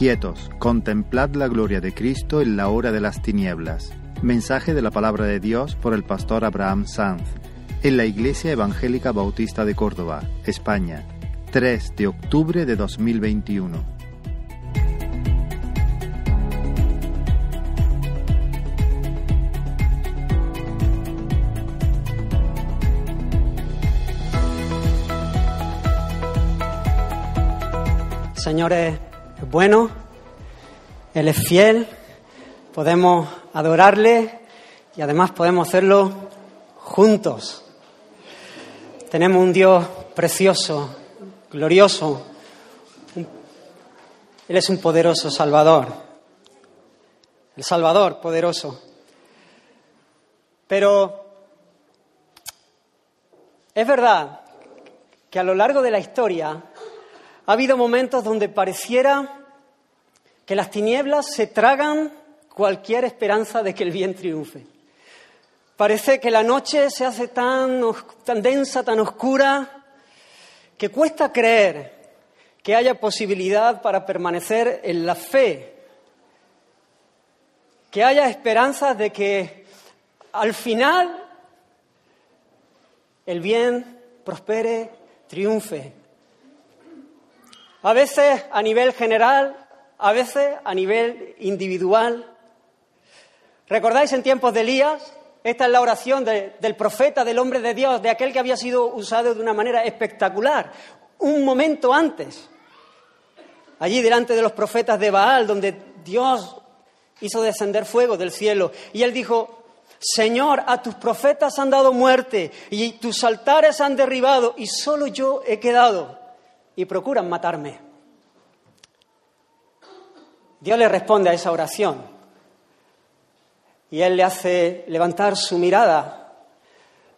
Quietos, contemplad la gloria de Cristo en la hora de las tinieblas. Mensaje de la palabra de Dios por el pastor Abraham Sanz en la Iglesia Evangélica Bautista de Córdoba, España, 3 de octubre de 2021. Señor bueno, Él es fiel, podemos adorarle y además podemos hacerlo juntos. Tenemos un Dios precioso, glorioso. Él es un poderoso Salvador. El Salvador poderoso. Pero es verdad que a lo largo de la historia ha habido momentos donde pareciera que las tinieblas se tragan cualquier esperanza de que el bien triunfe. Parece que la noche se hace tan, densa, tan oscura, que cuesta creer que haya posibilidad para permanecer en la fe, que haya esperanzas de que al final el bien prospere, triunfe. A veces a nivel general, a veces a nivel individual. ¿Recordáis en tiempos de Elías? Esta es la oración del profeta, del hombre de Dios, de aquel que había sido usado de una manera espectacular, un momento antes, allí delante de los profetas de Baal, donde Dios hizo descender fuego del cielo. Y él dijo, Señor, a tus profetas han dado muerte y tus altares han derribado y solo yo he quedado y procuran matarme. Dios le responde a esa oración y Él le hace levantar su mirada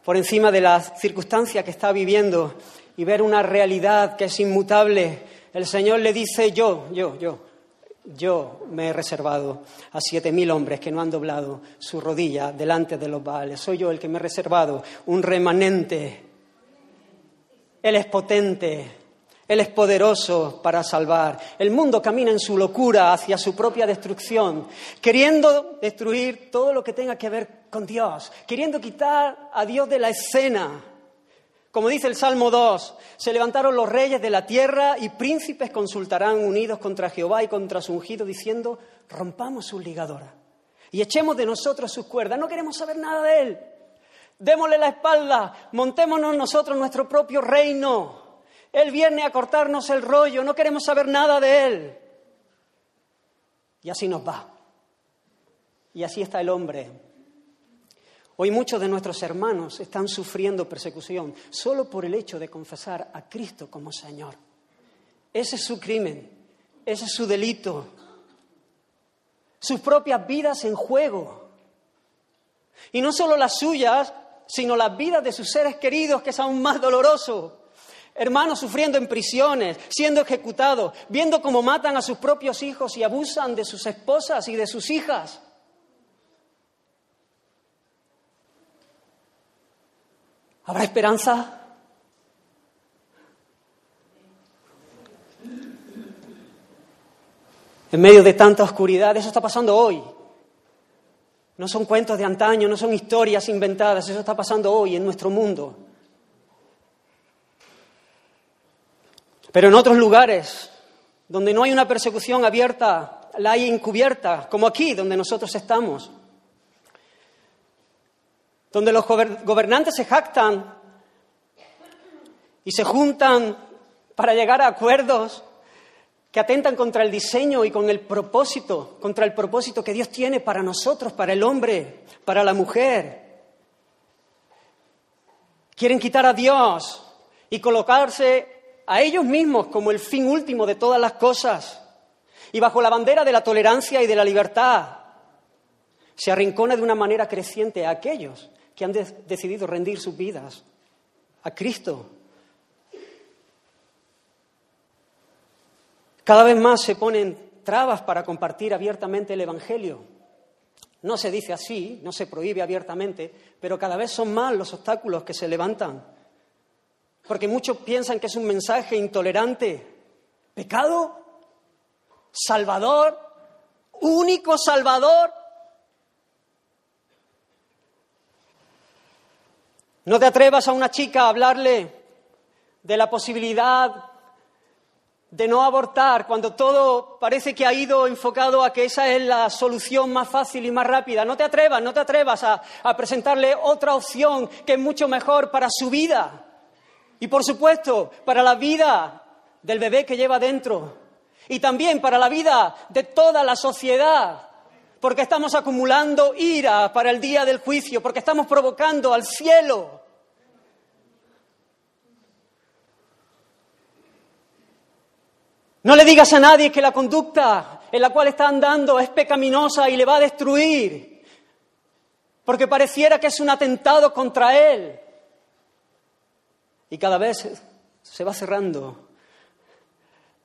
por encima de las circunstancias que está viviendo y ver una realidad que es inmutable. El Señor le dice, yo, yo, yo, yo me he reservado a siete mil hombres que no han doblado su rodilla delante de los Baales. Soy yo el que me he reservado un remanente. Él es potente, él es poderoso para salvar. El mundo camina en su locura hacia su propia destrucción, queriendo destruir todo lo que tenga que ver con Dios, queriendo quitar a Dios de la escena. Como dice el Salmo 2, se levantaron los reyes de la tierra y príncipes consultarán unidos contra Jehová y contra su ungido, diciendo, rompamos sus ligadoras y echemos de nosotros sus cuerdas. No queremos saber nada de él. Démosle la espalda, montémonos nosotros nuestro propio reino. Él viene a cortarnos el rollo, no queremos saber nada de Él. Y así nos va. Y así está el hombre. Hoy muchos de nuestros hermanos están sufriendo persecución solo por el hecho de confesar a Cristo como Señor. Ese es su crimen, ese es su delito. Sus propias vidas en juego. Y no solo las suyas, sino las vidas de sus seres queridos, que es aún más doloroso hermanos sufriendo en prisiones, siendo ejecutados, viendo cómo matan a sus propios hijos y abusan de sus esposas y de sus hijas. ¿Habrá esperanza? En medio de tanta oscuridad, eso está pasando hoy. No son cuentos de antaño, no son historias inventadas, eso está pasando hoy en nuestro mundo. Pero en otros lugares, donde no hay una persecución abierta, la hay encubierta, como aquí, donde nosotros estamos. Donde los gobernantes se jactan y se juntan para llegar a acuerdos que atentan contra el diseño y con el propósito, contra el propósito que Dios tiene para nosotros, para el hombre, para la mujer. Quieren quitar a Dios y colocarse a ellos mismos como el fin último de todas las cosas y bajo la bandera de la tolerancia y de la libertad, se arrincona de una manera creciente a aquellos que han decidido rendir sus vidas a Cristo. Cada vez más se ponen trabas para compartir abiertamente el Evangelio. No se dice así, no se prohíbe abiertamente, pero cada vez son más los obstáculos que se levantan porque muchos piensan que es un mensaje intolerante. ¿Pecado? Salvador, único Salvador. No te atrevas a una chica a hablarle de la posibilidad de no abortar cuando todo parece que ha ido enfocado a que esa es la solución más fácil y más rápida. No te atrevas, no te atrevas a, presentarle otra opción que es mucho mejor para su vida. Y por supuesto, para la vida del bebé que lleva dentro. Y también para la vida de toda la sociedad. Porque estamos acumulando ira para el día del juicio, porque estamos provocando al cielo No le digas a nadie que la conducta en la cual está andando es pecaminosa y le va a destruir, porque pareciera que es un atentado contra él. Y cada vez se va cerrando,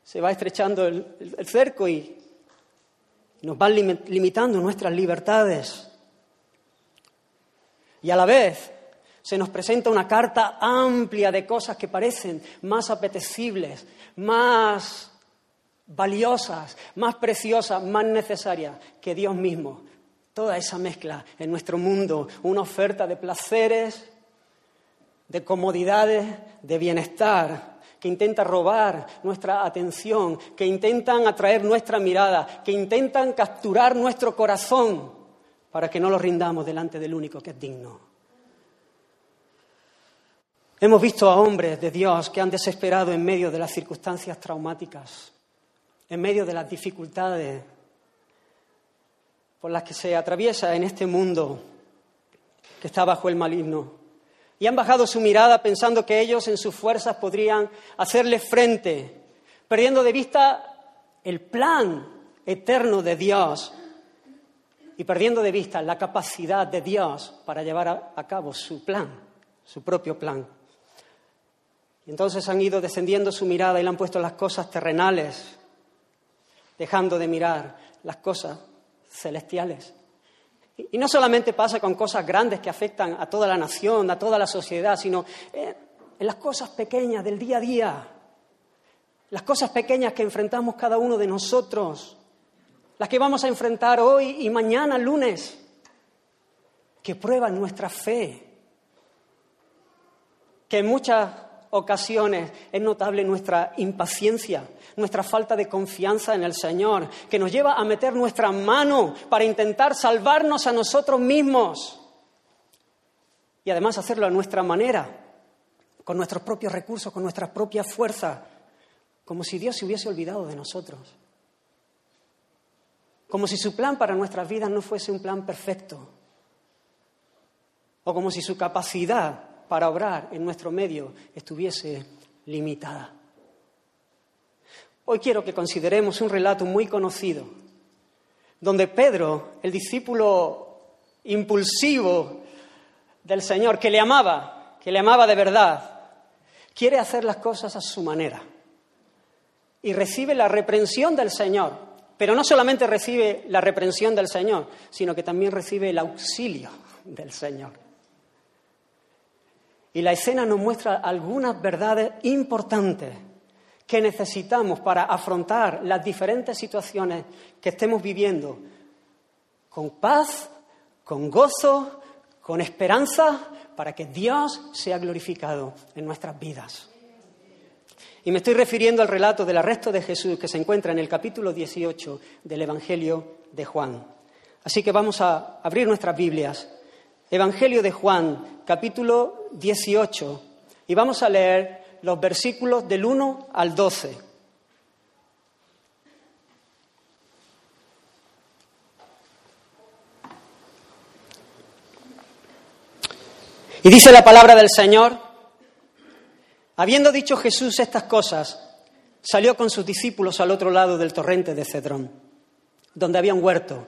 se va estrechando el, cerco y nos van limitando nuestras libertades. Y a la vez se nos presenta una carta amplia de cosas que parecen más apetecibles, más valiosas, más preciosas, más necesarias que Dios mismo. Toda esa mezcla en nuestro mundo, una oferta de placeres, de comodidades, de bienestar, que intenta robar nuestra atención, que intentan atraer nuestra mirada, que intentan capturar nuestro corazón para que no lo rindamos delante del único que es digno. Hemos visto a hombres de Dios que han desesperado en medio de las circunstancias traumáticas, en medio de las dificultades por las que se atraviesa en este mundo que está bajo el maligno. Y han bajado su mirada pensando que ellos en sus fuerzas podrían hacerle frente, perdiendo de vista el plan eterno de Dios y perdiendo de vista la capacidad de Dios para llevar a, cabo su plan, su propio plan. Y entonces han ido descendiendo su mirada y le han puesto las cosas terrenales dejando de mirar las cosas celestiales. Y no solamente pasa con cosas grandes que afectan a toda la nación, a toda la sociedad, sino en las cosas pequeñas del día a día, las cosas pequeñas que enfrentamos cada uno de nosotros, las que vamos a enfrentar hoy y mañana, lunes, que prueban nuestra fe, que muchas ocasiones es notable nuestra impaciencia, nuestra falta de confianza en el Señor, que nos lleva a meter nuestra mano para intentar salvarnos a nosotros mismos y además hacerlo a nuestra manera, con nuestros propios recursos, con nuestra propia fuerza, como si Dios se hubiese olvidado de nosotros, como si su plan para nuestras vidas no fuese un plan perfecto, o como si su capacidad para obrar en nuestro medio estuviese limitada. Hoy quiero que consideremos un relato muy conocido, donde Pedro, el discípulo impulsivo del Señor, que le amaba, que le amaba de verdad, quiere hacer las cosas a su manera y recibe la reprensión del Señor. Pero no solamente recibe la reprensión del Señor, sino que también recibe el auxilio del Señor. Y la escena nos muestra algunas verdades importantes que necesitamos para afrontar las diferentes situaciones que estemos viviendo con paz, con gozo, con esperanza, para que Dios sea glorificado en nuestras vidas. Y me estoy refiriendo al relato del arresto de Jesús que se encuentra en el capítulo 18 del Evangelio de Juan. Así que vamos a abrir nuestras Biblias. Evangelio de Juan, capítulo 18, y vamos a leer los versículos del 1 al 12. Y dice la palabra del Señor, habiendo dicho Jesús estas cosas, salió con sus discípulos al otro lado del torrente de Cedrón, donde había un huerto,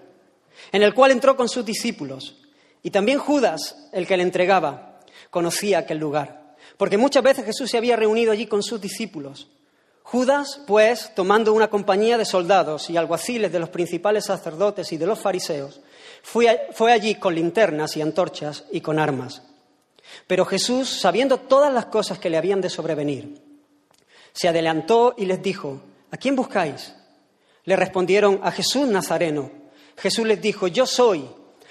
en el cual entró con sus discípulos. Y también Judas, el que le entregaba, conocía aquel lugar porque muchas veces Jesús se había reunido allí con sus discípulos. Judas, pues, tomando una compañía de soldados y alguaciles de los principales sacerdotes y de los fariseos, fue, allí con linternas y antorchas y con armas. Pero Jesús, sabiendo todas las cosas que le habían de sobrevenir, se adelantó y les dijo, ¿a quién buscáis? Le respondieron a Jesús Nazareno. Jesús les dijo, yo soy.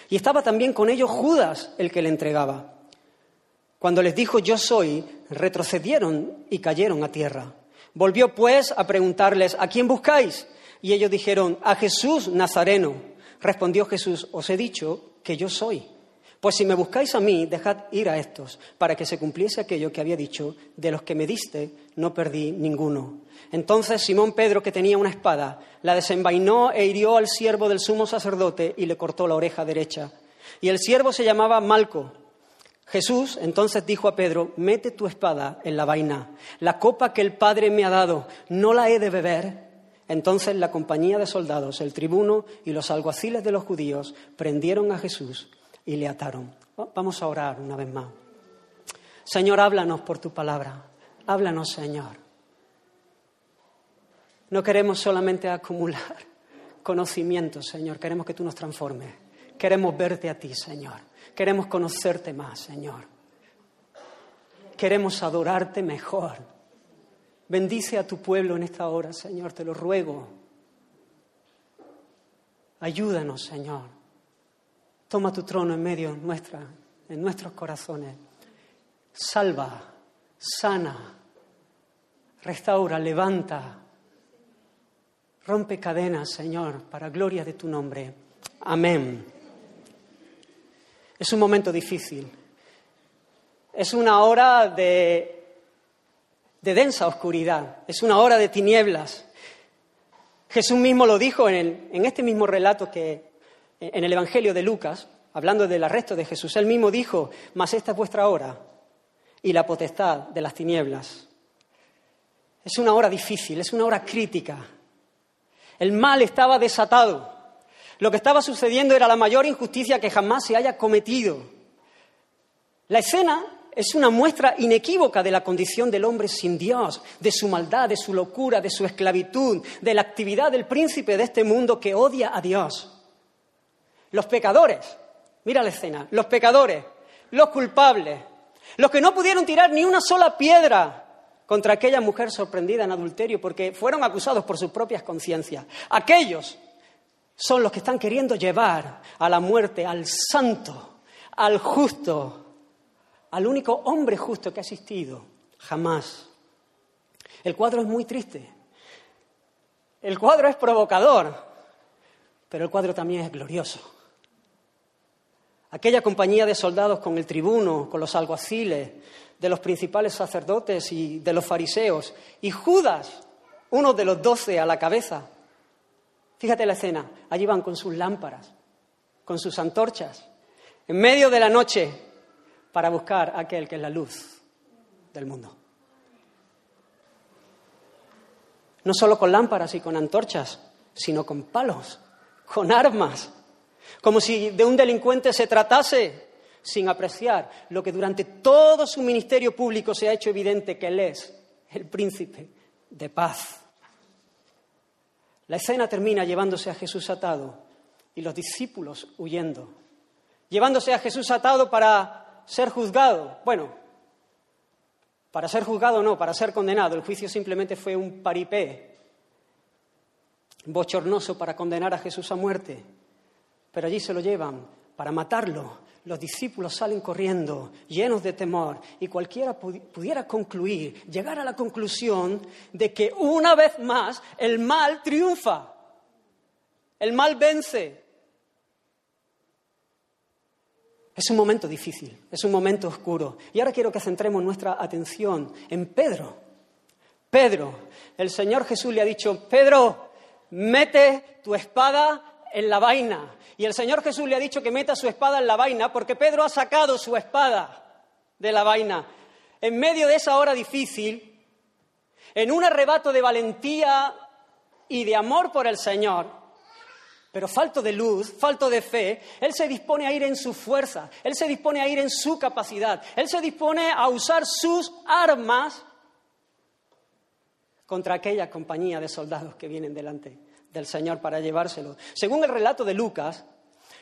Y estaba también con ellos Judas, el que le entregaba. Cuando les dijo, yo soy, retrocedieron y cayeron a tierra. Volvió pues a preguntarles, ¿a quién buscáis? Y ellos dijeron, a Jesús Nazareno. Respondió Jesús, os he dicho que yo soy. Pues si me buscáis a mí, dejad ir a estos, para que se cumpliese aquello que había dicho, de los que me diste, no perdí ninguno. Entonces Simón Pedro, que tenía una espada, la desenvainó e hirió al siervo del sumo sacerdote y le cortó la oreja derecha. Y el siervo se llamaba Malco. Jesús entonces dijo a Pedro, mete tu espada en la vaina. La copa que el Padre me ha dado, ¿no la he de beber? Entonces la compañía de soldados, el tribuno y los alguaciles de los judíos prendieron a Jesús y le ataron. Vamos a orar una vez más. Señor, háblanos por tu palabra. Háblanos, Señor. No queremos solamente acumular conocimiento, Señor. Queremos que tú nos transformes. Queremos verte a ti, Señor. Queremos conocerte más, Señor. Queremos adorarte mejor. Bendice a tu pueblo en esta hora, Señor, te lo ruego. Ayúdanos, Señor. Toma tu trono en medio nuestra, en nuestros corazones. Salva, sana, restaura, levanta. Rompe cadenas, Señor, para gloria de tu nombre. Amén. Es un momento difícil. Es una hora de, de densa oscuridad. Es una hora de tinieblas. Jesús mismo lo dijo en, en este mismo relato que en el Evangelio de Lucas, hablando del arresto de Jesús, él mismo dijo, mas esta es vuestra hora y la potestad de las tinieblas. Es una hora difícil, es una hora crítica. El mal estaba desatado. Lo que estaba sucediendo era la mayor injusticia que jamás se haya cometido. La escena es una muestra inequívoca de la condición del hombre sin Dios, de su maldad, de su locura, de su esclavitud, de la actividad del príncipe de este mundo que odia a Dios. Los pecadores, mira la escena, los pecadores, los culpables, los que no pudieron tirar ni una sola piedra contra aquella mujer sorprendida en adulterio porque fueron acusados por sus propias conciencias. Aquellos son los que están queriendo llevar a la muerte al santo, al justo, al único hombre justo que ha existido jamás. El cuadro es muy triste. El cuadro es provocador, pero el cuadro también es glorioso. Aquella compañía de soldados con el tribuno, con los alguaciles, de los principales sacerdotes y de los fariseos, y Judas, uno de los doce a la cabeza. Fíjate la escena, allí van con sus lámparas, con sus antorchas, en medio de la noche, para buscar a aquel que es la luz del mundo. No solo con lámparas y con antorchas, sino con palos, con armas, como si de un delincuente se tratase, sin apreciar lo que durante todo su ministerio público se ha hecho evidente que Él es el príncipe de paz. La escena termina llevándose a Jesús atado y los discípulos huyendo, llevándose a Jesús atado para ser juzgado. Bueno, para ser juzgado no, para ser condenado. El juicio simplemente fue un paripé bochornoso para condenar a Jesús a muerte pero allí se lo llevan para matarlo. Los discípulos salen corriendo, llenos de temor, y cualquiera pudiera concluir, llegar a la conclusión de que una vez más el mal triunfa, el mal vence. Es un momento difícil, es un momento oscuro. Y ahora quiero que centremos nuestra atención en Pedro. Pedro, el Señor Jesús le ha dicho, Pedro, mete tu espada en la vaina. Y el Señor Jesús le ha dicho que meta su espada en la vaina porque Pedro ha sacado su espada de la vaina. En medio de esa hora difícil, en un arrebato de valentía y de amor por el Señor, pero falto de luz, falto de fe, Él se dispone a ir en su fuerza, Él se dispone a ir en su capacidad, Él se dispone a usar sus armas contra aquella compañía de soldados que vienen delante del Señor para llevárselo. Según el relato de Lucas,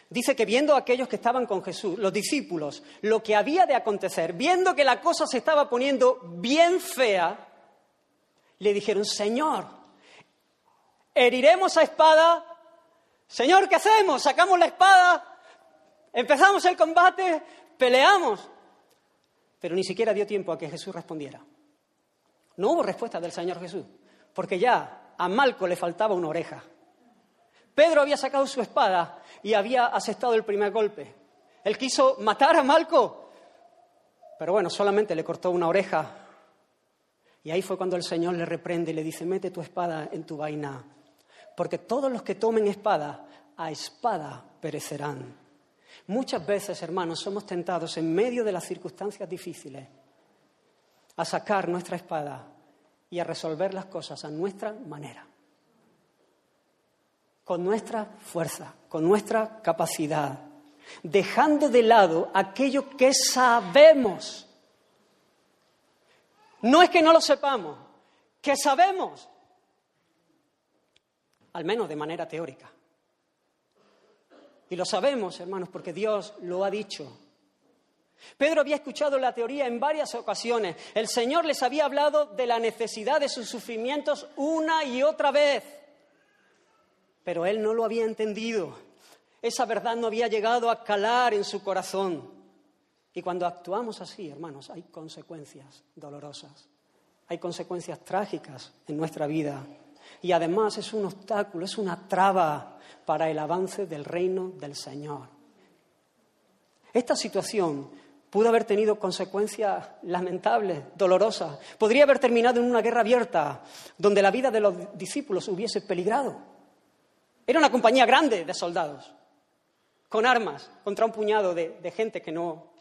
dice que viendo a aquellos que estaban con Jesús, los discípulos, lo que había de acontecer, viendo que la cosa se estaba poniendo bien fea, le dijeron, Señor, heriremos a espada. Señor, ¿qué hacemos? Sacamos la espada, empezamos el combate, peleamos. Pero ni siquiera dio tiempo a que Jesús respondiera. No hubo respuesta del Señor Jesús, porque ya a Malco le faltaba una oreja. Pedro había sacado su espada y había asestado el primer golpe. Él quiso matar a Malco, pero bueno, solamente le cortó una oreja. Y ahí fue cuando el Señor le reprende y le dice, mete tu espada en tu vaina, porque todos los que tomen espada, a espada perecerán. Muchas veces, hermanos, somos tentados en medio de las circunstancias difíciles a sacar nuestra espada y a resolver las cosas a nuestra manera, con nuestra fuerza, con nuestra capacidad, dejando de lado aquello que sabemos. No es que no lo sepamos, que sabemos, al menos de manera teórica. Y lo sabemos, hermanos, porque Dios lo ha dicho. Pedro había escuchado la teoría en varias ocasiones. El Señor les había hablado de la necesidad de sus sufrimientos una y otra vez. Pero él no lo había entendido. Esa verdad no había llegado a calar en su corazón. Y cuando actuamos así, hermanos, hay consecuencias dolorosas. Hay consecuencias trágicas en nuestra vida. Y además es un obstáculo, es una traba para el avance del reino del Señor. Esta situación pudo haber tenido consecuencias lamentables, dolorosas. Podría haber terminado en una guerra abierta donde la vida de los discípulos hubiese peligrado. Era una compañía grande de soldados, con armas, contra un puñado de, gente que no,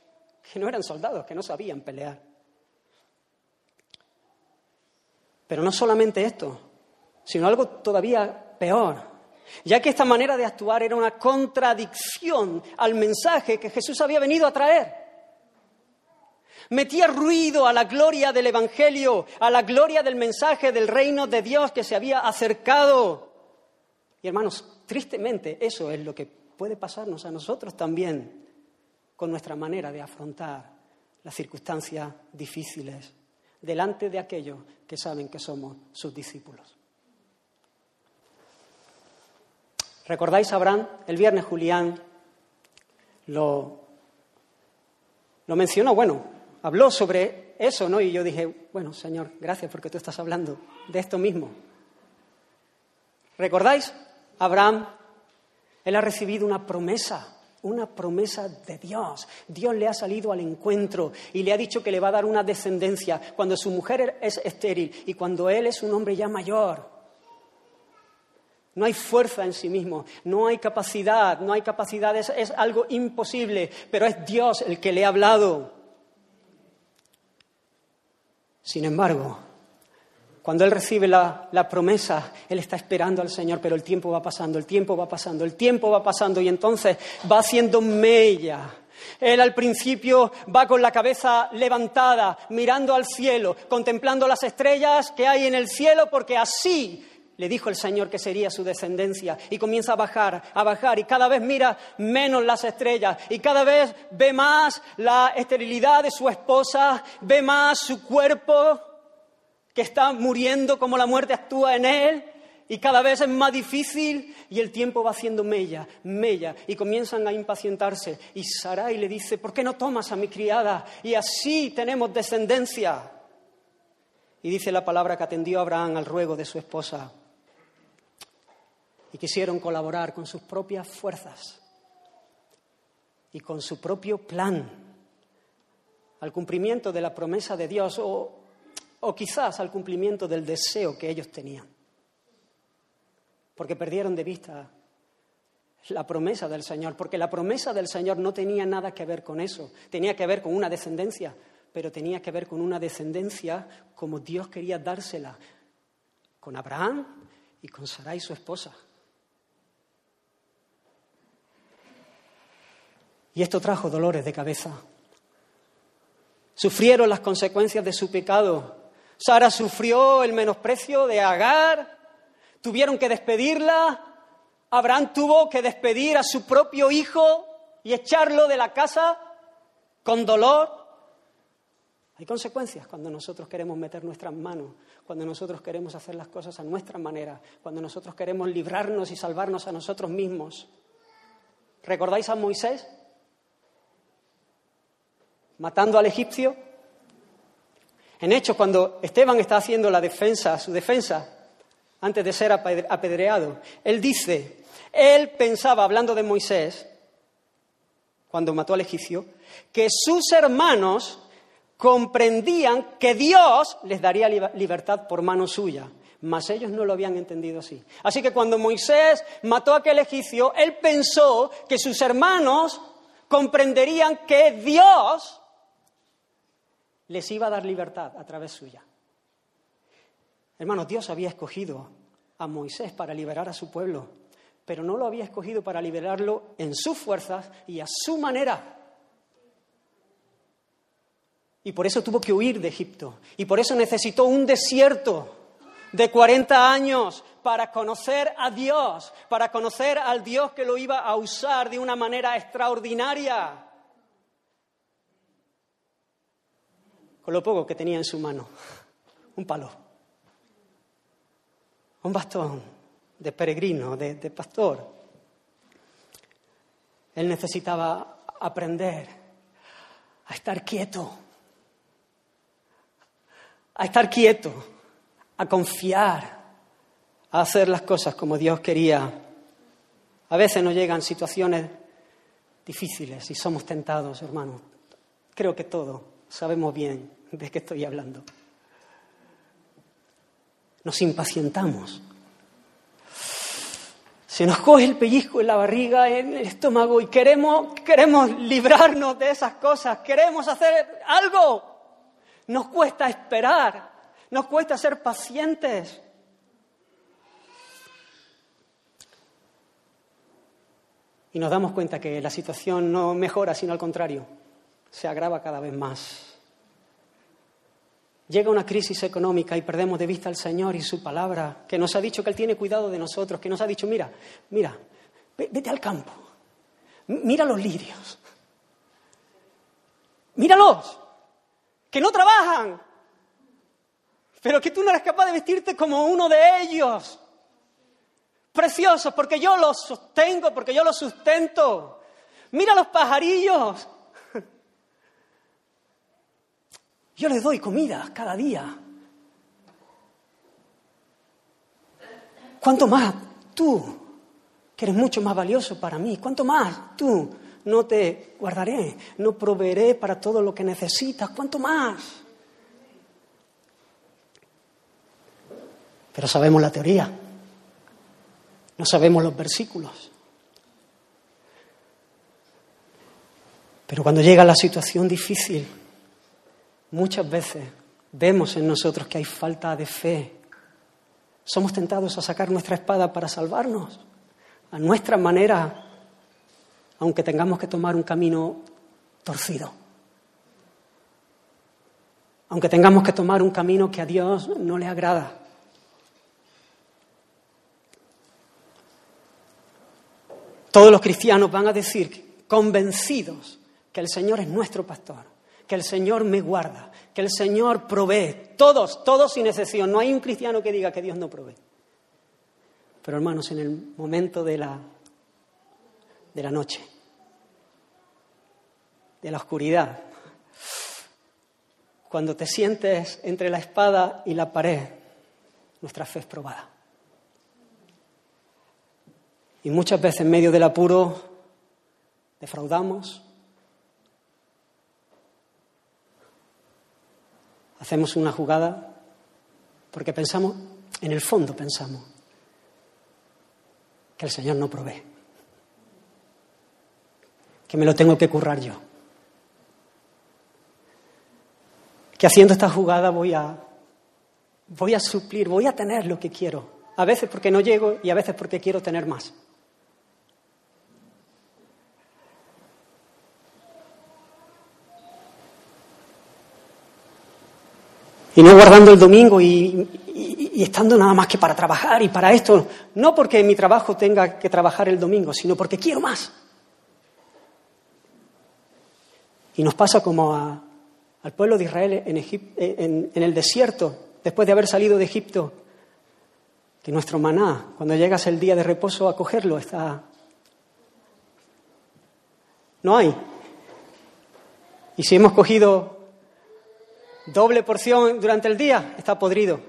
que no eran soldados, que no sabían pelear. Pero no solamente esto, sino algo todavía peor, ya que esta manera de actuar era una contradicción al mensaje que Jesús había venido a traer. Metía ruido a la gloria del Evangelio, a la gloria del mensaje del reino de Dios que se había acercado. Y hermanos, tristemente eso es lo que puede pasarnos a nosotros también con nuestra manera de afrontar las circunstancias difíciles delante de aquellos que saben que somos sus discípulos. ¿Recordáis Abraham? El viernes Julián lo, lo mencionó. Bueno, habló sobre eso, ¿no? Y yo dije, bueno, Señor, gracias porque tú estás hablando de esto mismo. ¿Recordáis? Abraham, él ha recibido una promesa, una promesa de Dios. Dios le ha salido al encuentro y le ha dicho que le va a dar una descendencia cuando su mujer es estéril y cuando él es un hombre ya mayor. No hay fuerza en sí mismo, no hay capacidad, no hay capacidad, es, es algo imposible, pero es Dios el que le ha hablado. Sin embargo, cuando él recibe la, promesa, él está esperando al Señor, pero el tiempo va pasando, el tiempo va pasando, el tiempo va pasando y entonces va haciendo mella. Él al principio va con la cabeza levantada, mirando al cielo, contemplando las estrellas que hay en el cielo, porque así le dijo el Señor que sería su descendencia. Y comienza a bajar, a bajar. Y cada vez mira menos las estrellas. Y cada vez ve más la esterilidad de su esposa, ve más su cuerpo que está muriendo como la muerte actúa en él. Y cada vez es más difícil. Y el tiempo va haciendo mella, mella. Y comienzan a impacientarse. Y Sarai le dice, ¿por qué no tomas a mi criada? Y así tenemos descendencia. Y dice la palabra que atendió Abraham al ruego de su esposa y quisieron colaborar con sus propias fuerzas y con su propio plan al cumplimiento de la promesa de Dios o, o quizás al cumplimiento del deseo que ellos tenían. Porque perdieron de vista la promesa del Señor, porque la promesa del Señor no tenía nada que ver con eso, tenía que ver con una descendencia, pero tenía que ver con una descendencia como Dios quería dársela, con Abraham y con Sarai su esposa. Y esto trajo dolores de cabeza. Sufrieron las consecuencias de su pecado. Sara sufrió el menosprecio de Agar. Tuvieron que despedirla. Abraham tuvo que despedir a su propio hijo y echarlo de la casa con dolor. Hay consecuencias cuando nosotros queremos meter nuestras manos, cuando nosotros queremos hacer las cosas a nuestra manera, cuando nosotros queremos librarnos y salvarnos a nosotros mismos. ¿Recordáis a Moisés? Matando al egipcio. En Hechos, cuando Esteban está haciendo la defensa, su defensa, antes de ser apedreado, él dice, él pensaba, hablando de Moisés, cuando mató al egipcio, que sus hermanos comprendían que Dios les daría libertad por mano suya, mas ellos no lo habían entendido así. Así que cuando Moisés mató a aquel egipcio, él pensó que sus hermanos comprenderían que Dios les iba a dar libertad a través suya. Hermanos, Dios había escogido a Moisés para liberar a su pueblo, pero no lo había escogido para liberarlo en sus fuerzas y a su manera. Y por eso tuvo que huir de Egipto. Y por eso necesitó un desierto de 40 años para conocer a Dios, para conocer al Dios que lo iba a usar de una manera extraordinaria. Con lo poco que tenía en su mano, un palo, un bastón de peregrino, de, pastor. Él necesitaba aprender a estar quieto a estar quieto, a confiar, a hacer las cosas como Dios quería. A veces nos llegan situaciones difíciles y somos tentados, hermanos. Creo que todos sabemos bien de qué estoy hablando. Nos impacientamos. Se nos coge el pellizco en la barriga, en el estómago y queremos, queremos librarnos de esas cosas, queremos hacer algo. Nos cuesta esperar, nos cuesta ser pacientes. Y nos damos cuenta que la situación no mejora, sino al contrario, se agrava cada vez más. Llega una crisis económica y perdemos de vista al Señor y su palabra, que nos ha dicho que Él tiene cuidado de nosotros, que nos ha dicho, mira, mira, vete al campo, mira los lirios, míralos, que no trabajan, pero que tú no eres capaz de vestirte como uno de ellos. Preciosos, porque yo los sostengo, porque yo los sustento. Mira los pajarillos. Yo les doy comida cada día. ¿Cuánto más tú, que eres mucho más valioso para mí? ¿Cuánto más tú, no te guardaré, no proveeré para todo lo que necesitas, ¿cuánto más? Pero sabemos la teoría, no sabemos los versículos. Pero cuando llega la situación difícil, muchas veces vemos en nosotros que hay falta de fe. Somos tentados a sacar nuestra espada para salvarnos, a nuestra manera, aunque tengamos que tomar un camino torcido. Aunque tengamos que tomar un camino que a Dios no le agrada. Todos los cristianos van a decir, convencidos, que el Señor es nuestro pastor, que el Señor me guarda, que el Señor provee. Todos, todos sin excepción. No hay un cristiano que diga que Dios no provee. Pero hermanos, en el momento de la de la noche, de la oscuridad. Cuando te sientes entre la espada y la pared, nuestra fe es probada. Y muchas veces en medio del apuro defraudamos, hacemos una jugada porque pensamos, en el fondo pensamos, que el Señor no provee que me lo tengo que currar yo. Que haciendo esta jugada voy a, voy a suplir, voy a tener lo que quiero. A veces porque no llego y a veces porque quiero tener más. Y no guardando el domingo y, estando nada más que para trabajar y para esto. No porque mi trabajo tenga que trabajar el domingo, sino porque quiero más. Y nos pasa como a, al pueblo de Israel en, en el desierto, después de haber salido de Egipto, que nuestro maná, cuando llegas el día de reposo a cogerlo, está... No hay. Y si hemos cogido doble porción durante el día, está podrido.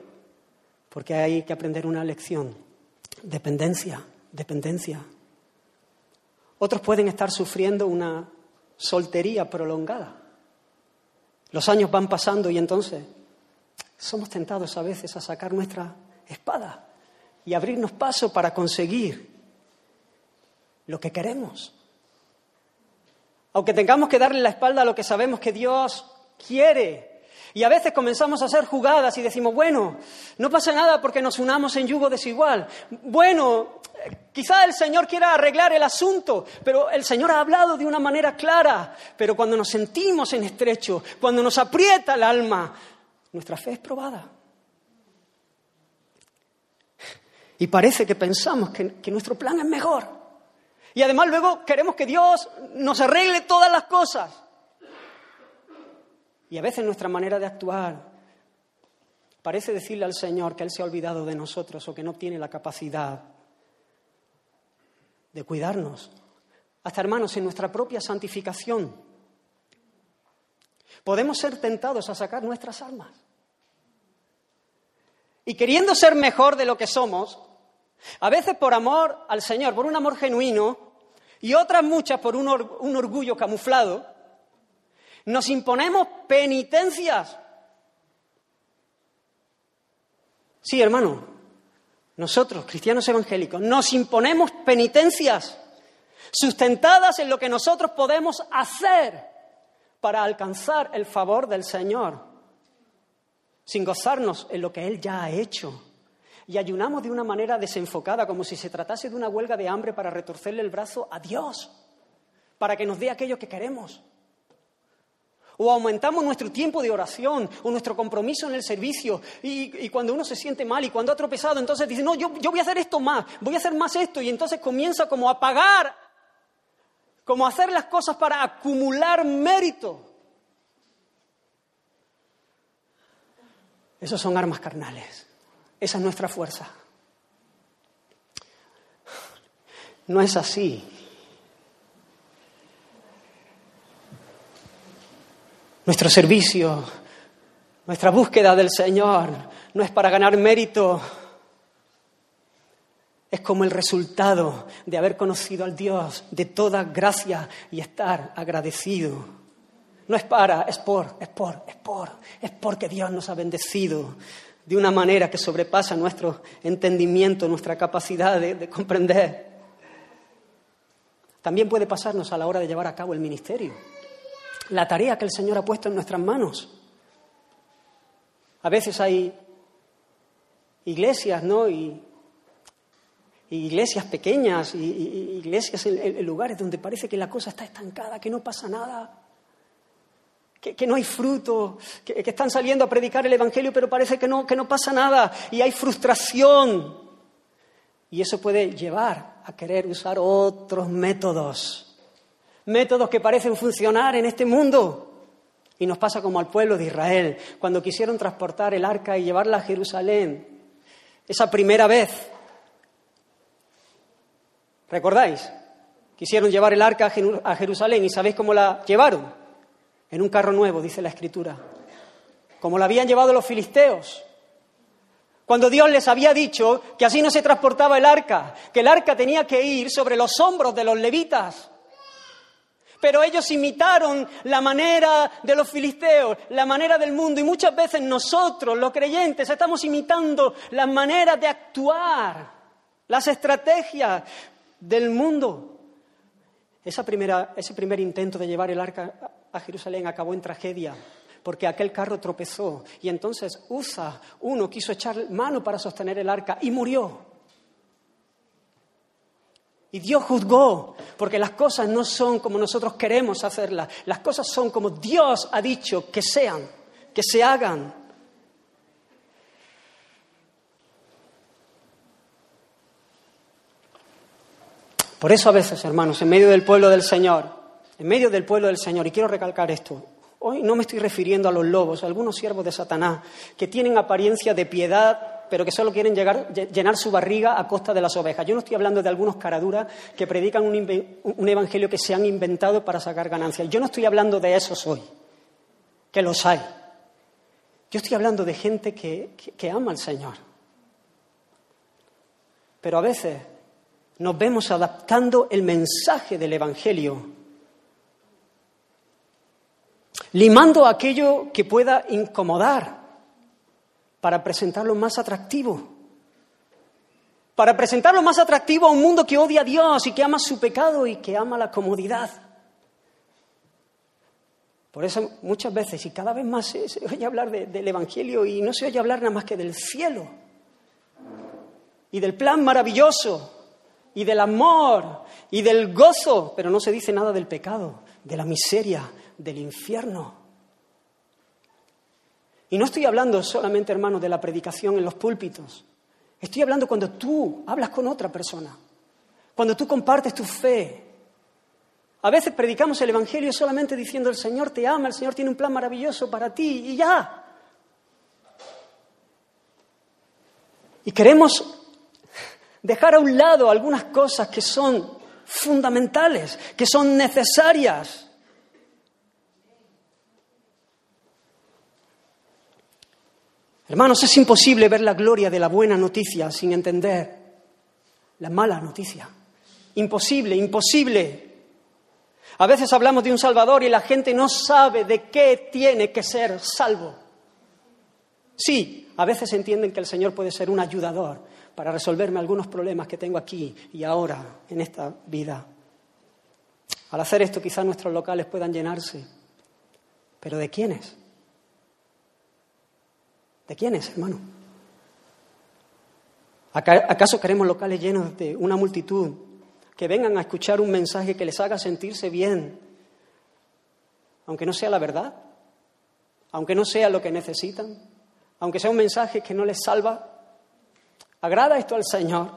Porque hay que aprender una lección. Dependencia, dependencia. Otros pueden estar sufriendo una soltería prolongada. Los años van pasando y entonces somos tentados a veces a sacar nuestra espada y abrirnos paso para conseguir lo que queremos. Aunque tengamos que darle la espalda a lo que sabemos que Dios quiere. Y a veces comenzamos a hacer jugadas y decimos, bueno, no pasa nada porque nos unamos en yugo desigual. Bueno, quizá el Señor quiera arreglar el asunto, pero el Señor ha hablado de una manera clara. Pero cuando nos sentimos en estrecho, cuando nos aprieta el alma, nuestra fe es probada. Y parece que pensamos que, nuestro plan es mejor. Y además luego queremos que Dios nos arregle todas las cosas. Y a veces nuestra manera de actuar parece decirle al Señor que Él se ha olvidado de nosotros o que no tiene la capacidad de cuidarnos. Hasta hermanos, en nuestra propia santificación podemos ser tentados a sacar nuestras almas. Y queriendo ser mejor de lo que somos, a veces por amor al Señor, por un amor genuino, y otras muchas por un, orgullo camuflado, nos imponemos penitencias. Sí, hermano, nosotros, cristianos evangélicos, nos imponemos penitencias sustentadas en lo que nosotros podemos hacer para alcanzar el favor del Señor, sin gozarnos en lo que Él ya ha hecho y ayunamos de una manera desenfocada, como si se tratase de una huelga de hambre para retorcerle el brazo a Dios, para que nos dé aquello que queremos. O aumentamos nuestro tiempo de oración o nuestro compromiso en el servicio. Y, cuando uno se siente mal y cuando ha tropezado, entonces dice, no, yo, yo voy a hacer esto más, voy a hacer más esto. Y entonces comienza como a pagar, como a hacer las cosas para acumular mérito. Esos son armas carnales. Esa es nuestra fuerza. No es así. Nuestro servicio, nuestra búsqueda del Señor no es para ganar mérito, es como el resultado de haber conocido al Dios de toda gracia y estar agradecido. No es para, es por, es por, es por, es porque Dios nos ha bendecido de una manera que sobrepasa nuestro entendimiento, nuestra capacidad de, comprender. También puede pasarnos a la hora de llevar a cabo el ministerio, la tarea que el Señor ha puesto en nuestras manos. A veces hay iglesias, ¿no? Y, iglesias pequeñas, y, iglesias en lugares donde parece que la cosa está estancada, que no pasa nada que, no hay fruto, que, están saliendo a predicar el Evangelio, pero parece que no, que no pasa nada y hay frustración. Y eso puede llevar a querer usar otros métodos, métodos que parecen funcionar en este mundo. Y nos pasa como al pueblo de Israel, cuando quisieron transportar el arca y llevarla a Jerusalén, esa primera vez. ¿Recordáis? Quisieron llevar el arca a Jerusalén y ¿sabéis cómo la llevaron? en un carro nuevo, dice la Escritura, como lo habían llevado los filisteos. Cuando Dios les había dicho que así no se transportaba el arca, que el arca tenía que ir sobre los hombros de los levitas. Pero ellos imitaron la manera de los filisteos, la manera del mundo, y muchas veces nosotros, los creyentes, estamos imitando las maneras de actuar, las estrategias del mundo. Esa primera, ese primer intento de llevar el arca a Jerusalén acabó en tragedia, porque aquel carro tropezó y entonces Usa, uno, quiso echar mano para sostener el arca y murió. Y Dios juzgó, porque las cosas no son como nosotros queremos hacerlas, las cosas son como Dios ha dicho que sean, que se hagan. Por eso a veces, hermanos, en medio del pueblo del Señor, en medio del pueblo del Señor, y quiero recalcar esto, Hoy no me estoy refiriendo a los lobos, a algunos siervos de Satanás, que tienen apariencia de piedad, pero que solo quieren llenar su barriga a costa de las ovejas. Yo no estoy hablando de algunos caraduras que predican un, evangelio que se han inventado para sacar ganancias. Yo no estoy hablando de esos hoy, que los hay. Yo estoy hablando de gente que ama al Señor. Pero a veces nos vemos adaptando el mensaje del Evangelio limando aquello que pueda incomodar para presentarlo más atractivo. Para presentarlo más atractivo a un mundo que odia a Dios y que ama su pecado y que ama la comodidad. Por eso muchas veces y cada vez más se, oye hablar del Evangelio y no se oye hablar nada más que del cielo y del plan maravilloso y del amor y del gozo, pero no se dice nada del pecado, de la miseria, del infierno. Y no estoy hablando solamente, hermanos, de la predicación en los púlpitos. Estoy hablando cuando tú hablas con otra persona, cuando tú compartes tu fe. A veces predicamos el Evangelio solamente diciendo el Señor te ama, el Señor tiene un plan maravilloso para ti y ya. Y queremos dejar a un lado algunas cosas que son fundamentales, que son necesarias. Hermanos, es imposible ver la gloria de la buena noticia sin entender la mala noticia. Imposible, imposible. A veces hablamos de un Salvador y la gente no sabe de qué tiene que ser salvo. Sí, a veces entienden que el Señor puede ser un ayudador para resolverme algunos problemas que tengo aquí y ahora en esta vida. Al hacer esto quizás nuestros locales puedan llenarse. ¿Pero de quiénes? ¿De quiénes, hermano? ¿Acaso queremos locales llenos de una multitud que vengan a escuchar un mensaje que les haga sentirse bien, aunque no sea la verdad, aunque no sea lo que necesitan, aunque sea un mensaje que no les salva? ¿Agrada esto al Señor?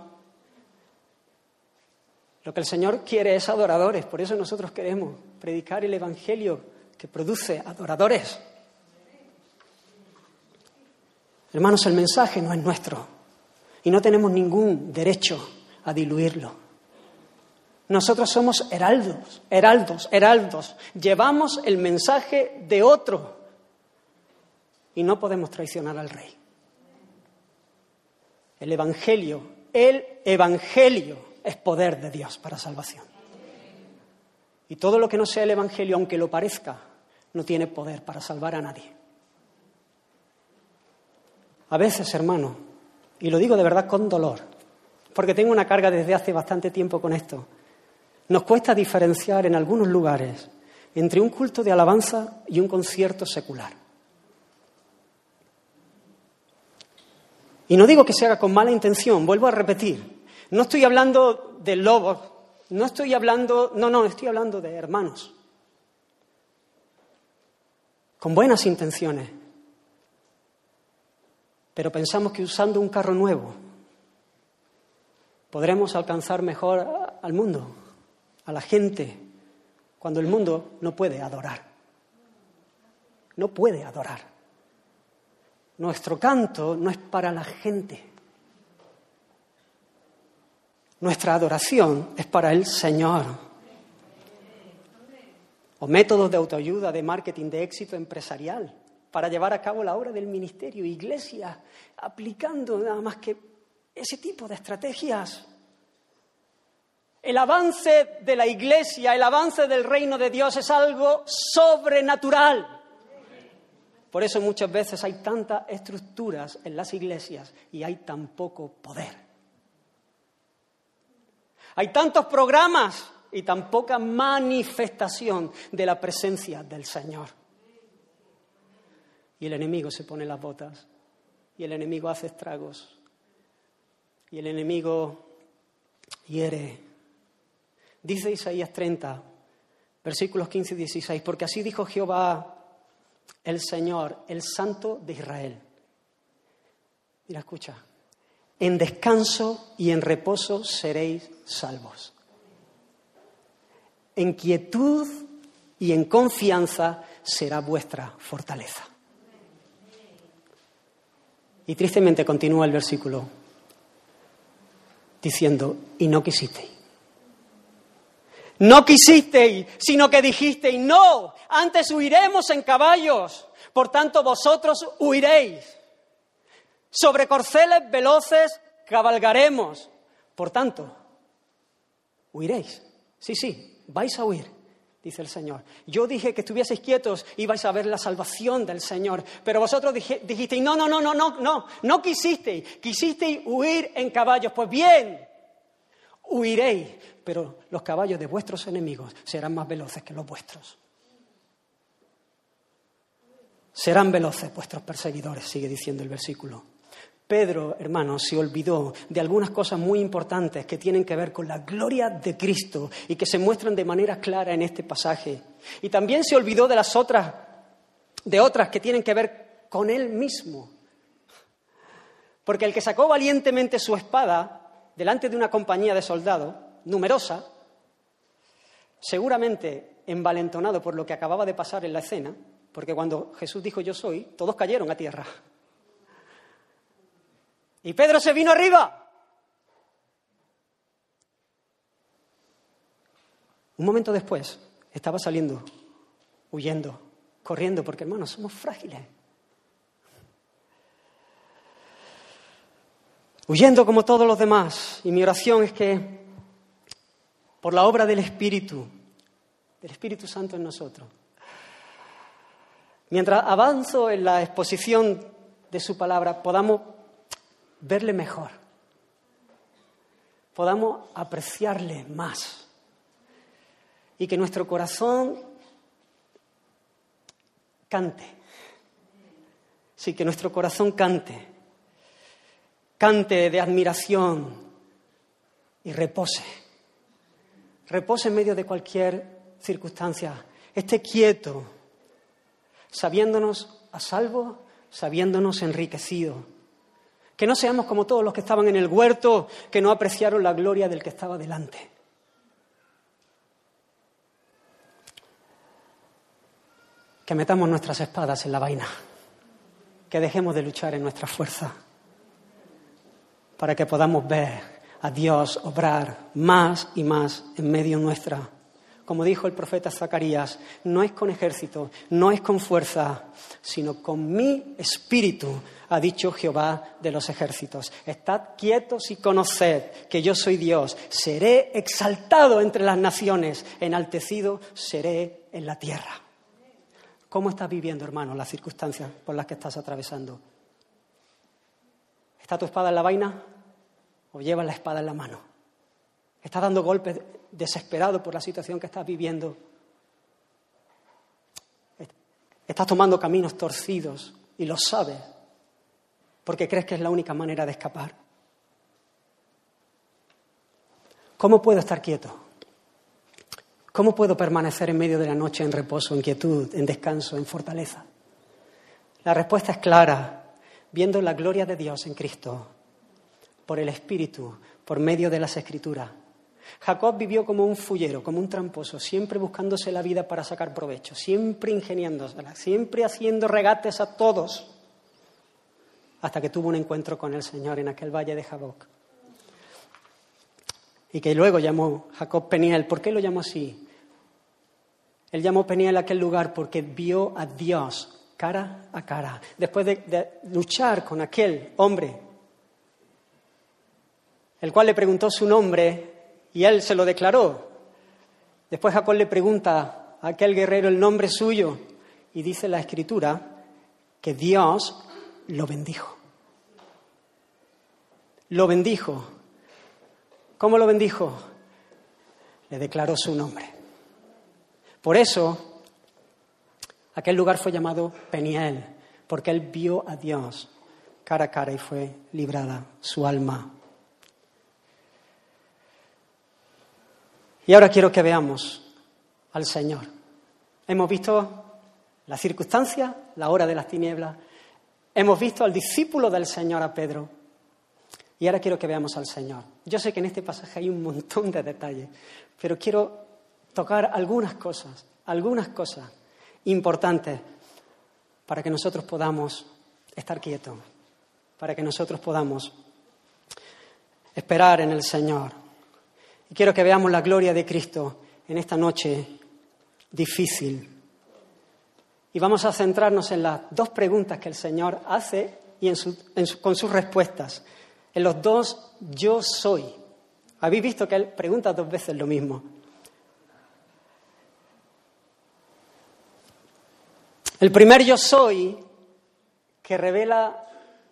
Lo que el Señor quiere es adoradores, por eso nosotros queremos predicar el Evangelio que produce adoradores. Hermanos, el mensaje no es nuestro y no tenemos ningún derecho a diluirlo. Nosotros somos heraldos, heraldos, heraldos. Llevamos el mensaje de otro y no podemos traicionar al rey. El Evangelio, el Evangelio es poder de Dios para salvación. Y todo lo que no sea el Evangelio, aunque lo parezca, no tiene poder para salvar a nadie. A veces, hermano, y lo digo de verdad con dolor, porque tengo una carga desde hace bastante tiempo con esto, nos cuesta diferenciar en algunos lugares entre un culto de alabanza y un concierto secular. Y no digo que se haga con mala intención, vuelvo a repetir. No estoy hablando de lobos, no estoy hablando, no, no, estoy hablando de hermanos. Con buenas intenciones, pero pensamos que usando un carro nuevo podremos alcanzar mejor al mundo, a la gente, cuando el mundo no puede adorar. No puede adorar. Nuestro canto no es para la gente. Nuestra adoración es para el Señor. O métodos de autoayuda, de marketing, de éxito empresarial para llevar a cabo la obra del ministerio, iglesia, aplicando nada más que ese tipo de estrategias. El avance de la iglesia, el avance del reino de Dios es algo sobrenatural. Por eso muchas veces hay tantas estructuras en las iglesias y hay tan poco poder. Hay tantos programas y tan poca manifestación de la presencia del Señor. Y el enemigo se pone las botas. Y el enemigo hace estragos. Y el enemigo hiere. Dice Isaías 30, versículos 15 y 16, porque así dijo Jehová, el Señor, el Santo de Israel. Mira, escucha. En descanso y en reposo seréis salvos. En quietud y en confianza será vuestra fortaleza. Y tristemente continúa el versículo diciendo, y no quisisteis. No quisisteis, sino que dijisteis, no, antes huiremos en caballos, por tanto vosotros huiréis. Sobre corceles veloces cabalgaremos, por tanto, huiréis. Sí, sí, vais a huir, dice el Señor. Yo dije que estuvieseis quietos y vais a ver la salvación del Señor, pero vosotros dijisteis, no, no, no, no, no, no, no quisisteis, quisisteis huir en caballos. Pues bien, huiréis, pero los caballos de vuestros enemigos serán más veloces que los vuestros. Serán veloces vuestros perseguidores, sigue diciendo el versículo. Pedro, hermano, se olvidó de algunas cosas muy importantes que tienen que ver con la gloria de Cristo y que se muestran de manera clara en este pasaje. Y también se olvidó de las otras, de otras que tienen que ver con él mismo. Porque el que sacó valientemente su espada delante de una compañía de soldados numerosa, seguramente envalentonado por lo que acababa de pasar en la escena, porque cuando Jesús dijo yo soy, todos cayeron a tierra. Y Pedro se vino arriba. Un momento después estaba saliendo, huyendo, corriendo, porque hermanos, somos frágiles. Huyendo como todos los demás. Y mi oración es que por la obra del Espíritu, del Espíritu Santo en nosotros, mientras avanzo en la exposición de su palabra, podamos verle mejor, podamos apreciarle más y que nuestro corazón cante. Sí, que nuestro corazón cante, cante de admiración y repose. Repose en medio de cualquier circunstancia. Esté quieto, sabiéndonos a salvo, sabiéndonos enriquecido que no seamos como todos los que estaban en el huerto, que no apreciaron la gloria del que estaba delante. Que metamos nuestras espadas en la vaina, que dejemos de luchar en nuestra fuerza, para que podamos ver a Dios obrar más y más en medio nuestra como dijo el profeta Zacarías, no es con ejército, no es con fuerza, sino con mi espíritu, ha dicho Jehová de los ejércitos. Estad quietos y conoced que yo soy Dios. Seré exaltado entre las naciones, enaltecido seré en la tierra. ¿Cómo estás viviendo, hermano, las circunstancias por las que estás atravesando? ¿Está tu espada en la vaina o llevas la espada en la mano? Estás dando golpes desesperado por la situación que estás viviendo. Estás tomando caminos torcidos y lo sabes porque crees que es la única manera de escapar. ¿Cómo puedo estar quieto? ¿Cómo puedo permanecer en medio de la noche en reposo, en quietud, en descanso, en fortaleza? La respuesta es clara, viendo la gloria de Dios en Cristo, por el Espíritu, por medio de las Escrituras. Jacob vivió como un fullero, como un tramposo, siempre buscándose la vida para sacar provecho, siempre ingeniándosela, siempre haciendo regates a todos, hasta que tuvo un encuentro con el Señor en aquel valle de Jaboc. Y que luego llamó Jacob Peniel. ¿Por qué lo llamó así? Él llamó Peniel a aquel lugar porque vio a Dios cara a cara. Después de, de luchar con aquel hombre, el cual le preguntó su nombre, y él se lo declaró. Después Jacob le pregunta a aquel guerrero el nombre suyo y dice la escritura que Dios lo bendijo. Lo bendijo. ¿Cómo lo bendijo? Le declaró su nombre. Por eso, aquel lugar fue llamado Peniel, porque él vio a Dios cara a cara y fue librada su alma. Y ahora quiero que veamos al Señor. Hemos visto la circunstancia, la hora de las tinieblas. Hemos visto al discípulo del Señor, a Pedro. Y ahora quiero que veamos al Señor. Yo sé que en este pasaje hay un montón de detalles, pero quiero tocar algunas cosas, algunas cosas importantes para que nosotros podamos estar quietos, para que nosotros podamos esperar en el Señor. Y quiero que veamos la gloria de Cristo en esta noche difícil. Y vamos a centrarnos en las dos preguntas que el Señor hace y con sus respuestas. En los dos yo soy. Habéis visto que Él pregunta dos veces lo mismo. El primer yo soy que revela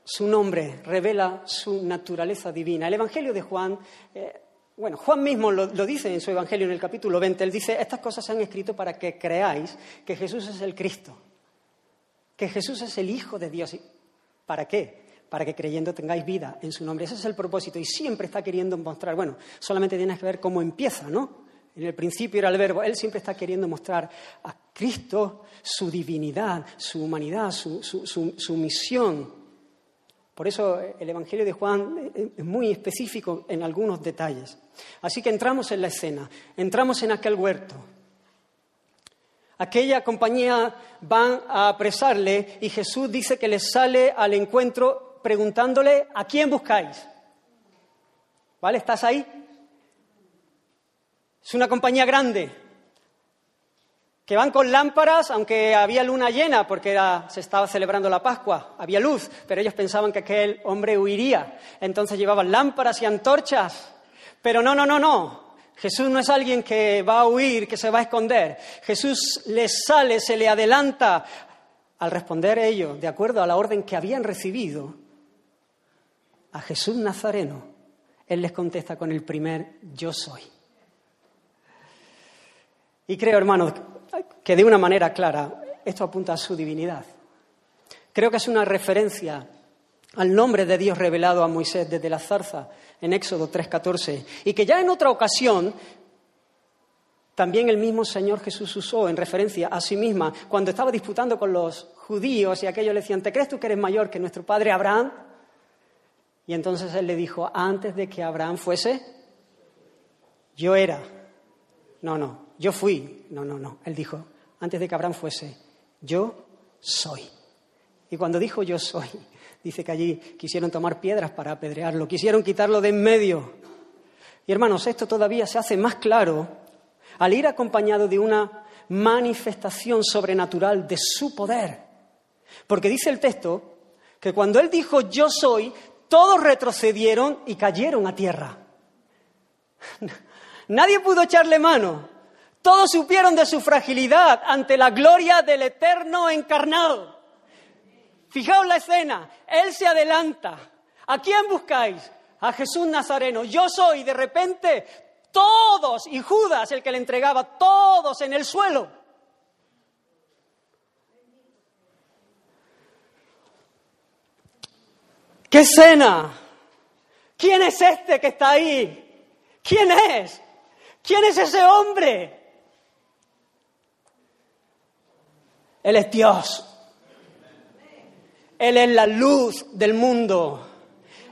su nombre, revela su naturaleza divina. El Evangelio de Juan, eh, bueno, Juan mismo lo, dice en su Evangelio en el capítulo 20, él dice, estas cosas se han escrito para que creáis que Jesús es el Cristo, que Jesús es el Hijo de Dios. ¿Para qué? Para que creyendo tengáis vida en su nombre. Ese es el propósito y siempre está queriendo mostrar, bueno, solamente tienes que ver cómo empieza, ¿no? En el principio era el verbo. Él siempre está queriendo mostrar a Cristo su divinidad, su humanidad, su, misión. Por eso el Evangelio de Juan es muy específico en algunos detalles. Así que entramos en la escena, entramos en aquel huerto. Aquella compañía van a apresarle y Jesús dice que les sale al encuentro preguntándole, ¿a quién buscáis? ¿Vale? ¿Estás ahí? Es una compañía grande, que van con lámparas, aunque había luna llena, porque se estaba celebrando la Pascua, había luz, pero ellos pensaban que aquel hombre huiría. Entonces llevaban lámparas y antorchas. Pero no, no, no, no. Jesús no es alguien que va a huir, que se va a esconder. Jesús les sale, se le adelanta. Al responder ellos, de acuerdo a la orden que habían recibido, a Jesús Nazareno, Él les contesta con el primer yo soy. Y creo, hermanos, que de una manera clara esto apunta a su divinidad. Creo que es una referencia al nombre de Dios revelado a Moisés desde la zarza en Éxodo 3:14 y que ya en otra ocasión también el mismo Señor Jesús usó en referencia a sí misma cuando estaba disputando con los judíos y aquellos le decían, ¿te crees tú que eres mayor que nuestro padre Abraham? Y entonces él le dijo, antes de que Abraham fuese, yo era. No, no, yo fui. No, no, no. Él dijo, antes de que Abraham fuese, yo soy. Y cuando dijo yo soy, dice que allí quisieron tomar piedras para apedrearlo, quisieron quitarlo de en medio. Y hermanos, esto todavía se hace más claro al ir acompañado de una manifestación sobrenatural de su poder. Porque dice el texto que cuando él dijo yo soy, todos retrocedieron y cayeron a tierra. Nadie pudo echarle mano. Todos supieron de su fragilidad ante la gloria del eterno encarnado. Fijaos la escena, Él se adelanta. ¿A quién buscáis? A Jesús Nazareno. Yo soy, de repente, todos, y Judas, el que le entregaba, todos en el suelo. ¿Qué escena? ¿Quién es este que está ahí? ¿Quién es? ¿Quién es ese hombre? Él es Dios. Él es la luz del mundo.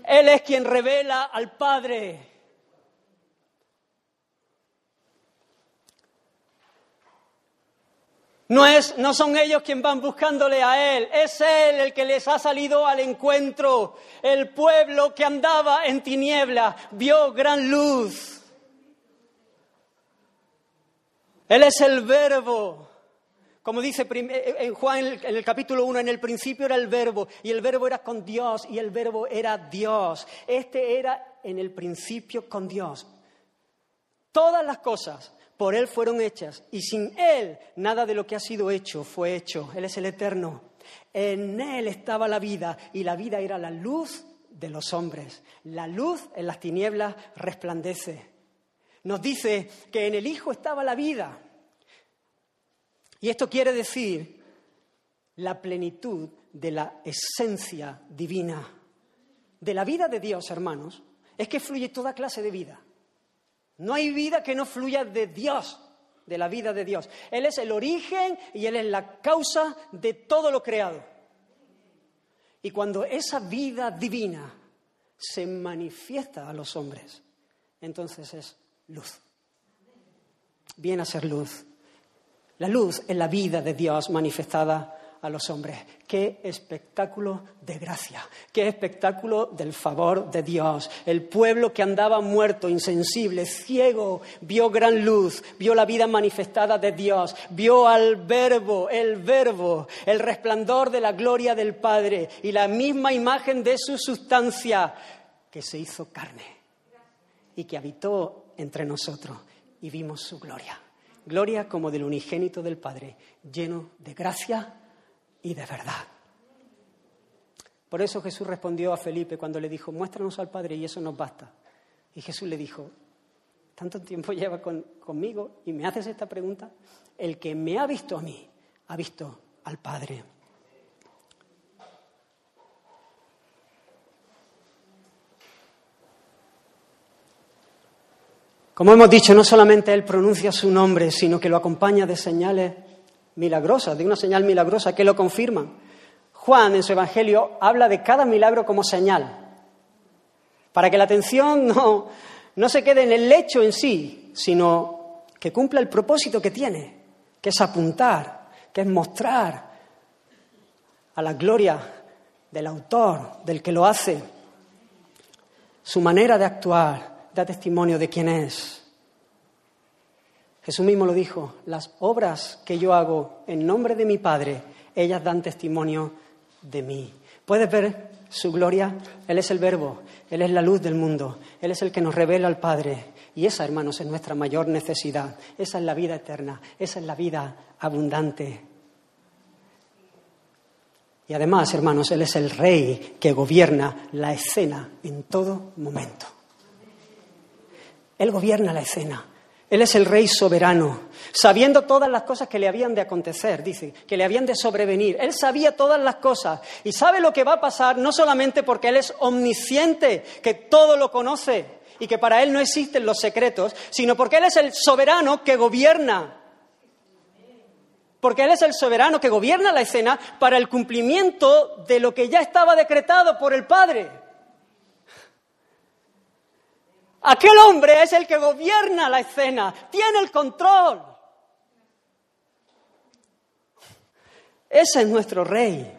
Él es quien revela al Padre. No, es, no son ellos quienes van buscándole a Él, es Él el que les ha salido al encuentro. El pueblo que andaba en tiniebla vio gran luz. Él es el verbo. Como dice eh, eh, en Juan en el capítulo 1, en el principio era el verbo y el verbo era con Dios y el verbo era Dios. Este era en el principio con Dios. Todas las cosas por Él fueron hechas y sin Él nada de lo que ha sido hecho fue hecho. Él es el eterno. En Él estaba la vida y la vida era la luz de los hombres. La luz en las tinieblas resplandece. Nos dice que en el Hijo estaba la vida y esto quiere decir la plenitud de la esencia divina. De la vida de Dios, hermanos, es que fluye toda clase de vida. No hay vida que no fluya de Dios, de la vida de Dios. Él es el origen y Él es la causa de todo lo creado. Y cuando esa vida divina se manifiesta a los hombres, entonces es luz. Viene a ser luz. La luz es la vida de Dios manifestada a los hombres. Qué espectáculo de gracia, qué espectáculo del favor de Dios. El pueblo que andaba muerto, insensible, ciego, vio gran luz, vio la vida manifestada de Dios, vio al verbo, el verbo, el resplandor de la gloria del Padre y la misma imagen de su sustancia que se hizo carne y que habitó entre nosotros y vimos su gloria. Gloria como del unigénito del Padre, lleno de gracia y de verdad. Por eso Jesús respondió a Felipe cuando le dijo, muéstranos al Padre y eso nos basta. Y Jesús le dijo, tanto tiempo lleva conmigo y me haces esta pregunta. El que me ha visto a mí, ha visto al Padre. Como hemos dicho, no solamente Él pronuncia su nombre, sino que lo acompaña de señales milagrosas, de una señal milagrosa que lo confirman. Juan en su Evangelio habla de cada milagro como señal, para que la atención no, no se quede en el hecho en sí, sino que cumpla el propósito que tiene, que es apuntar, que es mostrar a la gloria del autor, del que lo hace, su manera de actuar, da testimonio de quién es. Jesús mismo lo dijo, las obras que yo hago en nombre de mi Padre, ellas dan testimonio de mí. ¿Puedes ver su gloria? Él es el verbo, Él es la luz del mundo, Él es el que nos revela al Padre. Y esa, hermanos, es nuestra mayor necesidad. Esa es la vida eterna, esa es la vida abundante. Y además, hermanos, Él es el rey que gobierna la escena en todo momento. Él gobierna la escena. Él es el rey soberano, sabiendo todas las cosas que le habían de acontecer, dice, que le habían de sobrevenir. Él sabía todas las cosas y sabe lo que va a pasar no solamente porque Él es omnisciente, que todo lo conoce y que para Él no existen los secretos, sino porque Él es el soberano que gobierna. Porque Él es el soberano que gobierna la escena para el cumplimiento de lo que ya estaba decretado por el Padre. Aquel hombre es el que gobierna la escena, tiene el control. Ese es nuestro rey.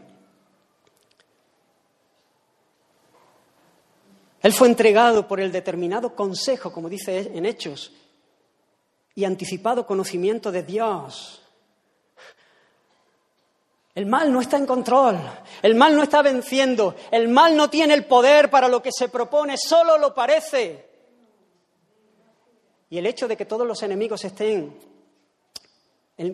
Él fue entregado por el determinado consejo, como dice en Hechos, y anticipado conocimiento de Dios. El mal no está en control, el mal no está venciendo, el mal no tiene el poder para lo que se propone, solo lo parece. Y el hecho de que todos los enemigos estén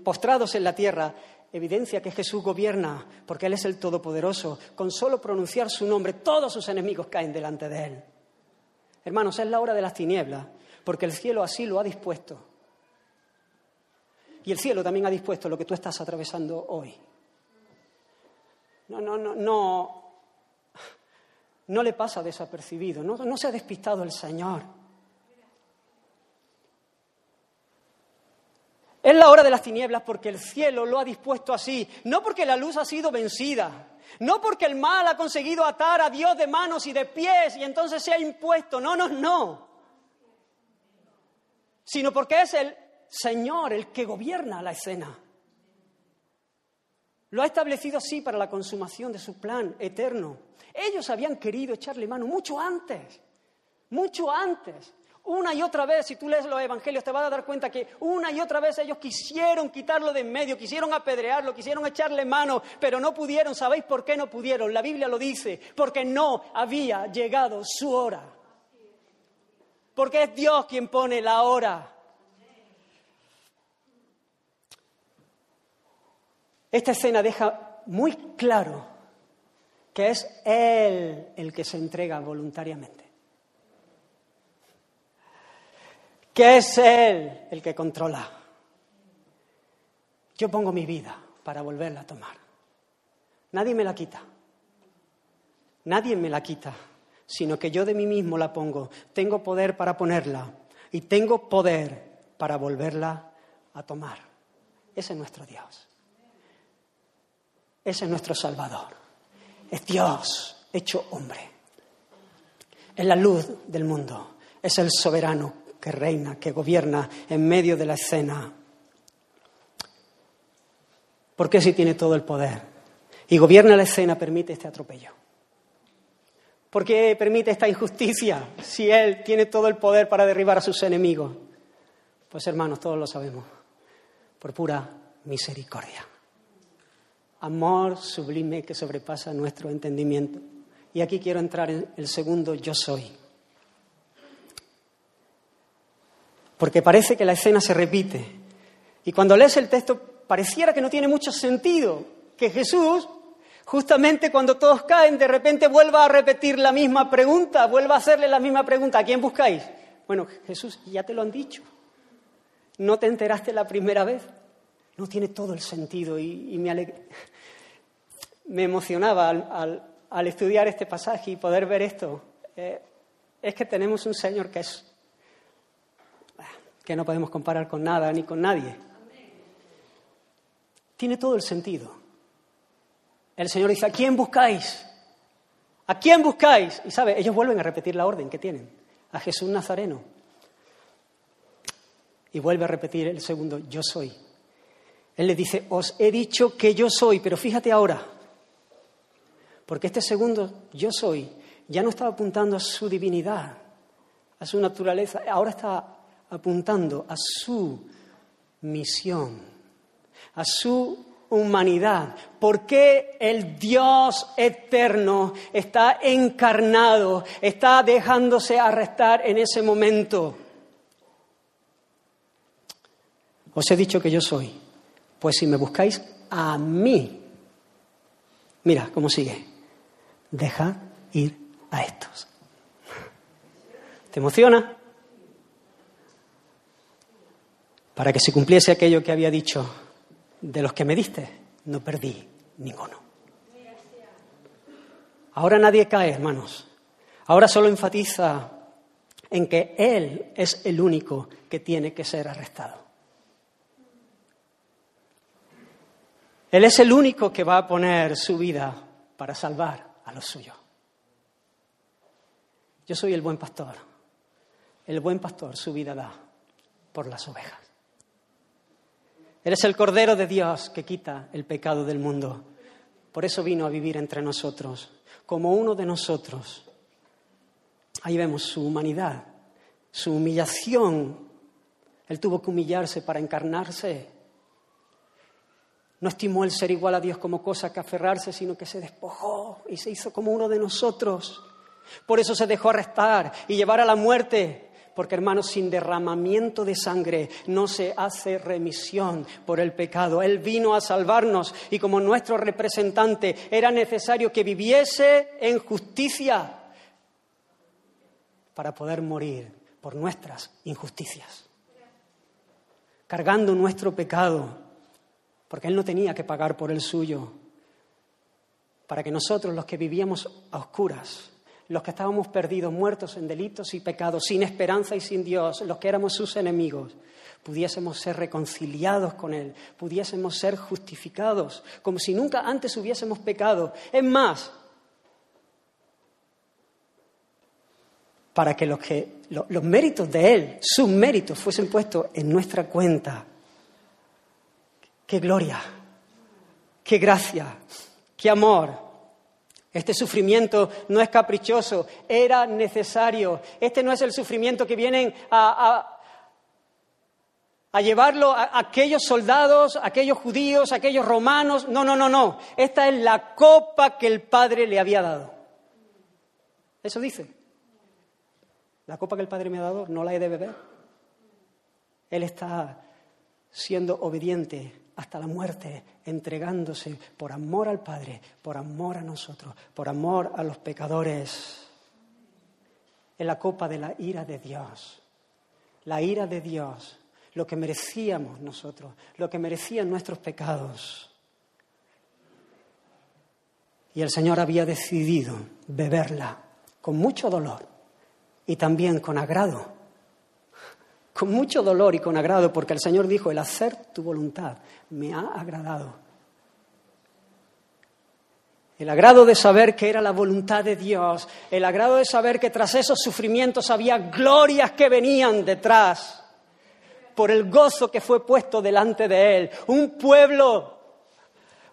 postrados en la tierra evidencia que Jesús gobierna, porque Él es el Todopoderoso. Con solo pronunciar su nombre, todos sus enemigos caen delante de Él. Hermanos, es la hora de las tinieblas, porque el cielo así lo ha dispuesto. Y el cielo también ha dispuesto lo que tú estás atravesando hoy. No, no, no, no. No le pasa desapercibido, no, no se ha despistado el Señor. Es la hora de las tinieblas porque el cielo lo ha dispuesto así, no porque la luz ha sido vencida, no porque el mal ha conseguido atar a Dios de manos y de pies y entonces se ha impuesto, no, no, no, sino porque es el Señor el que gobierna la escena. Lo ha establecido así para la consumación de su plan eterno. Ellos habían querido echarle mano mucho antes, mucho antes. Una y otra vez, si tú lees los evangelios, te vas a dar cuenta que una y otra vez ellos quisieron quitarlo de en medio, quisieron apedrearlo, quisieron echarle mano, pero no pudieron. ¿Sabéis por qué no pudieron? La Biblia lo dice, porque no había llegado su hora. Porque es Dios quien pone la hora. Esta escena deja muy claro que es Él el que se entrega voluntariamente. Que es Él el que controla. Yo pongo mi vida para volverla a tomar. Nadie me la quita. Nadie me la quita, sino que yo de mí mismo la pongo. Tengo poder para ponerla y tengo poder para volverla a tomar. Ese es nuestro Dios. Ese es nuestro Salvador. Es Dios hecho hombre. Es la luz del mundo. Es el soberano que reina, que gobierna en medio de la escena. ¿Por qué si tiene todo el poder? Y gobierna la escena, permite este atropello. ¿Por qué permite esta injusticia si Él tiene todo el poder para derribar a sus enemigos? Pues hermanos, todos lo sabemos, por pura misericordia. Amor sublime que sobrepasa nuestro entendimiento. Y aquí quiero entrar en el segundo yo soy. Porque parece que la escena se repite. Y cuando lees el texto pareciera que no tiene mucho sentido que Jesús, justamente cuando todos caen, de repente vuelva a repetir la misma pregunta, vuelva a hacerle la misma pregunta. ¿A quién buscáis? Bueno, Jesús, ya te lo han dicho. ¿No te enteraste la primera vez? No tiene todo el sentido y, me, emocionaba al al estudiar este pasaje y poder ver esto, eh, es que tenemos un Señor que es que no podemos comparar con nada ni con nadie. Tiene todo el sentido. El Señor dice, ¿a quién buscáis? ¿A quién buscáis? Y sabe, ellos vuelven a repetir la orden que tienen, a Jesús Nazareno. Y vuelve a repetir el segundo, yo soy. Él le dice, os he dicho que yo soy, pero fíjate ahora, porque este segundo yo soy ya no estaba apuntando a su divinidad, a su naturaleza, ahora está apuntando a su misión, a su humanidad. ¿Por qué el Dios eterno está encarnado, está dejándose arrestar en ese momento? Os he dicho que yo soy. Pues si me buscáis a mí, mira cómo sigue deja ir a estos. ¿Te emociona? Para que se cumpliese aquello que había dicho, de los que me diste, no perdí ninguno. Ahora nadie cae, hermanos. Ahora solo enfatiza en que Él es el único que tiene que ser arrestado. Él es el único que va a poner su vida para salvar a los suyos. Yo soy el buen pastor. El buen pastor su vida da por las ovejas. Él es el Cordero de Dios que quita el pecado del mundo. Por eso vino a vivir entre nosotros, como uno de nosotros. Ahí vemos su humanidad, su humillación. Él tuvo que humillarse para encarnarse no estimó el ser igual a Dios como cosa que aferrarse, sino que se despojó y se hizo como uno de nosotros. Por eso se dejó arrestar y llevar a la muerte. Porque, hermanos, sin derramamiento de sangre no se hace remisión por el pecado. Él vino a salvarnos y como nuestro representante era necesario que viviese en justicia para poder morir por nuestras injusticias, cargando nuestro pecado porque Él no tenía que pagar por el suyo, para que nosotros, los que vivíamos a oscuras, los que estábamos perdidos, muertos en delitos y pecados, sin esperanza y sin Dios, los que éramos sus enemigos, pudiésemos ser reconciliados con Él, pudiésemos ser justificados, como si nunca antes hubiésemos pecado. Es más, para que los, que, los méritos de Él, sus méritos, fuesen puestos en nuestra cuenta Qué gloria, qué gracia, qué amor. Este sufrimiento no es caprichoso, era necesario. Este no es el sufrimiento que vienen a, llevarlo a aquellos soldados, a aquellos judíos, a aquellos romanos. No, no, no, no. Esta es la copa que el Padre le había dado. Eso dice. La copa que el Padre me ha dado no la he de beber. Él está siendo obediente hasta la muerte, entregándose por amor al Padre, por amor a nosotros, por amor a los pecadores. En la copa de la ira de Dios, la ira de Dios, lo que merecíamos nosotros, lo que merecían nuestros pecados. Y el Señor había decidido beberla con mucho dolor y también con agrado con mucho dolor y con agrado, porque el Señor dijo, el hacer tu voluntad me ha agradado. El agrado de saber que era la voluntad de Dios, el agrado de saber que tras esos sufrimientos había glorias que venían detrás, por el gozo que fue puesto delante de Él. Un pueblo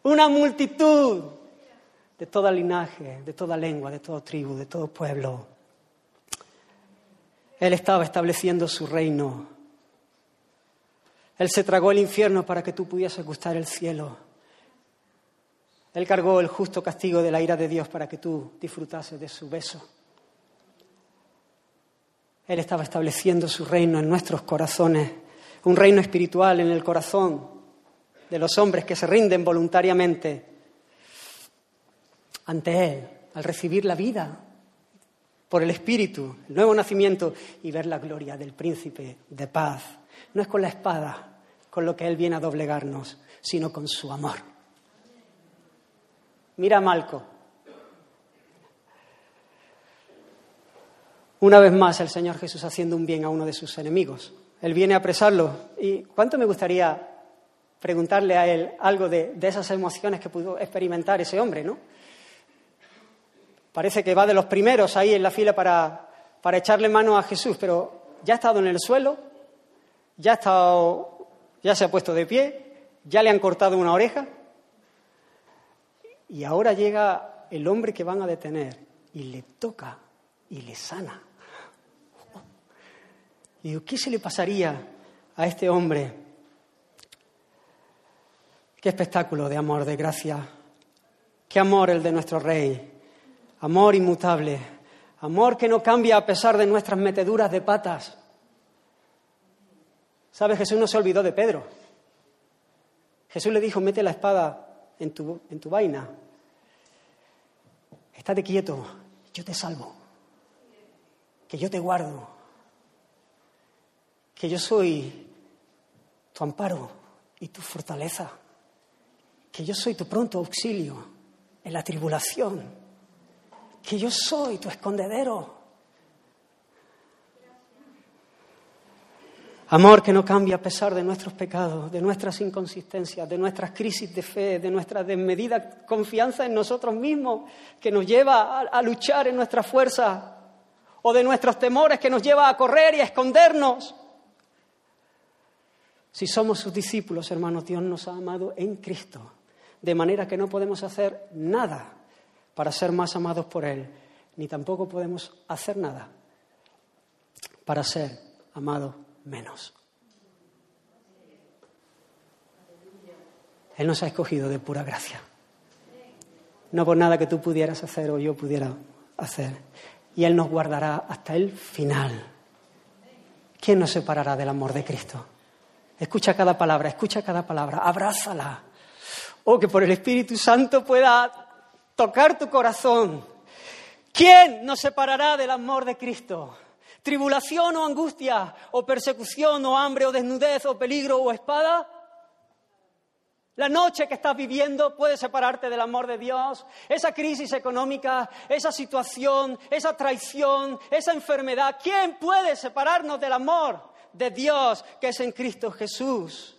una multitud de toda linaje, de toda lengua, de toda tribu, de todo pueblo. Él estaba estableciendo su reino. Él se tragó el infierno para que tú pudieses gustar el cielo. Él cargó el justo castigo de la ira de Dios para que tú disfrutases de su beso. Él estaba estableciendo su reino en nuestros corazones, un reino espiritual en el corazón de los hombres que se rinden voluntariamente ante Él al recibir la vida por el Espíritu, el nuevo nacimiento y ver la gloria del príncipe de paz. No es con la espada con lo que Él viene a doblegarnos, sino con su amor. Mira a Malco. Una vez más el Señor Jesús haciendo un bien a uno de sus enemigos. Él viene a apresarlo. ¿Y cuánto me gustaría preguntarle a él algo de, de esas emociones que pudo experimentar ese hombre, ¿no? Parece que va de los primeros ahí en la fila para, para echarle mano a Jesús, pero ya ha estado en el suelo, ya, ha estado, ya se ha puesto de pie, ya le han cortado una oreja y ahora llega el hombre que van a detener y le toca y le sana. Y digo, ¿qué se le pasaría a este hombre? Qué espectáculo de amor, de gracia. Qué amor el de nuestro Rey amor inmutable, amor que no cambia a pesar de nuestras meteduras de patas. ¿Sabes? Jesús no se olvidó de Pedro. Jesús le dijo, mete la espada en tu, en tu vaina. Estate quieto, yo te salvo. Que yo te guardo. Que yo soy tu amparo y tu fortaleza. Que yo soy tu pronto auxilio en la tribulación que yo soy tu escondedero. Amor que no cambia a pesar de nuestros pecados, de nuestras inconsistencias, de nuestras crisis de fe, de nuestra desmedida confianza en nosotros mismos, que nos lleva a, luchar en nuestra fuerza, o de nuestros temores que nos lleva a correr y a escondernos. Si somos sus discípulos, hermanos, Dios nos ha amado en Cristo, de manera que no podemos hacer nada para ser más amados por Él, ni tampoco podemos hacer nada para ser amados menos. Él nos ha escogido de pura gracia. No por nada que tú pudieras hacer o yo pudiera hacer. Y Él nos guardará hasta el final. ¿Quién nos separará del amor de Cristo? Escucha cada palabra, escucha cada palabra, abrázala. Oh, que por el Espíritu Santo pueda tocar tu corazón. ¿Quién nos separará del amor de Cristo? ¿Tribulación o angustia? ¿O persecución o hambre o desnudez o peligro o espada? La noche que estás viviendo puede separarte del amor de Dios. Esa crisis económica, esa situación, esa traición, esa enfermedad. ¿Quién puede separarnos del amor de Dios que es en Cristo Jesús?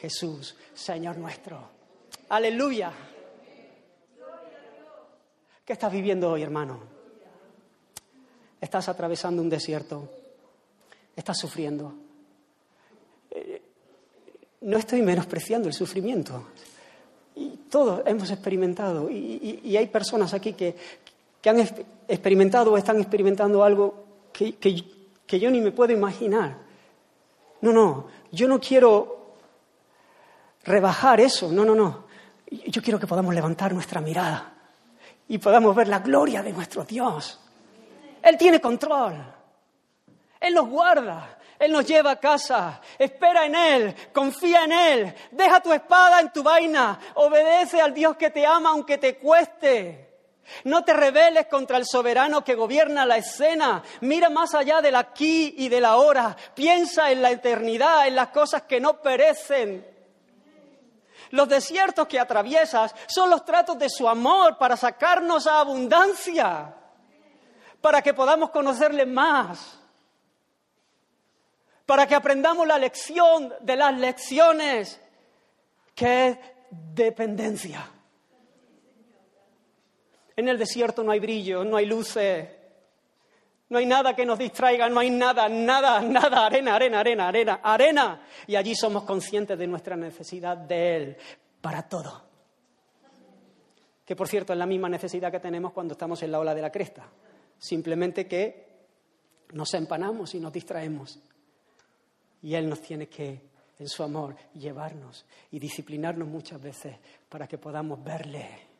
Jesús, Señor nuestro. Aleluya. ¿Qué estás viviendo hoy, hermano? Estás atravesando un desierto. Estás sufriendo. Eh, no estoy menospreciando el sufrimiento. Y todos hemos experimentado. Y, hay personas aquí que, han experimentado o están experimentando algo que, que yo ni me puedo imaginar. No, no, yo no quiero rebajar eso. No, no, no. Yo quiero que podamos levantar nuestra mirada y podamos ver la gloria de nuestro Dios. Él tiene control. Él nos guarda. Él nos lleva a casa. Espera en Él. Confía en Él. Deja tu espada en tu vaina. Obedece al Dios que te ama aunque te cueste. No te rebeles contra el soberano que gobierna la escena. Mira más allá del aquí y del ahora. Piensa en la eternidad, en las cosas que no perecen. Los desiertos que atraviesas son los tratos de su amor para sacarnos a abundancia, para que podamos conocerle más, para que aprendamos la lección de las lecciones, que es dependencia. En el desierto no hay brillo, no hay luces, no hay nada que nos distraiga, no hay nada, nada, nada, arena, arena, arena, arena, arena. Y allí somos conscientes de nuestra necesidad de Él para todo. Que por cierto es la misma necesidad que tenemos cuando estamos en la ola de la cresta. Simplemente que nos empanamos y nos distraemos. Y Él nos tiene que, en su amor, llevarnos y disciplinarnos muchas veces para que podamos verle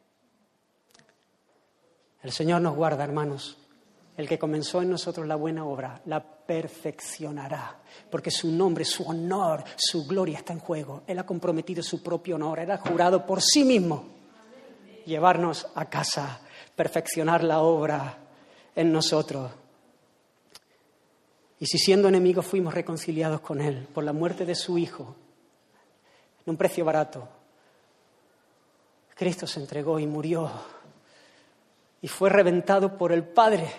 el Señor nos guarda, hermanos. El que comenzó en nosotros la buena obra, la perfeccionará, porque su nombre, su honor, su gloria está en juego. Él ha comprometido su propio honor, Él ha jurado por sí mismo llevarnos a casa, perfeccionar la obra en nosotros. Y si siendo enemigos fuimos reconciliados con Él por la muerte de su Hijo, en un precio barato, Cristo se entregó y murió y fue reventado por el Padre.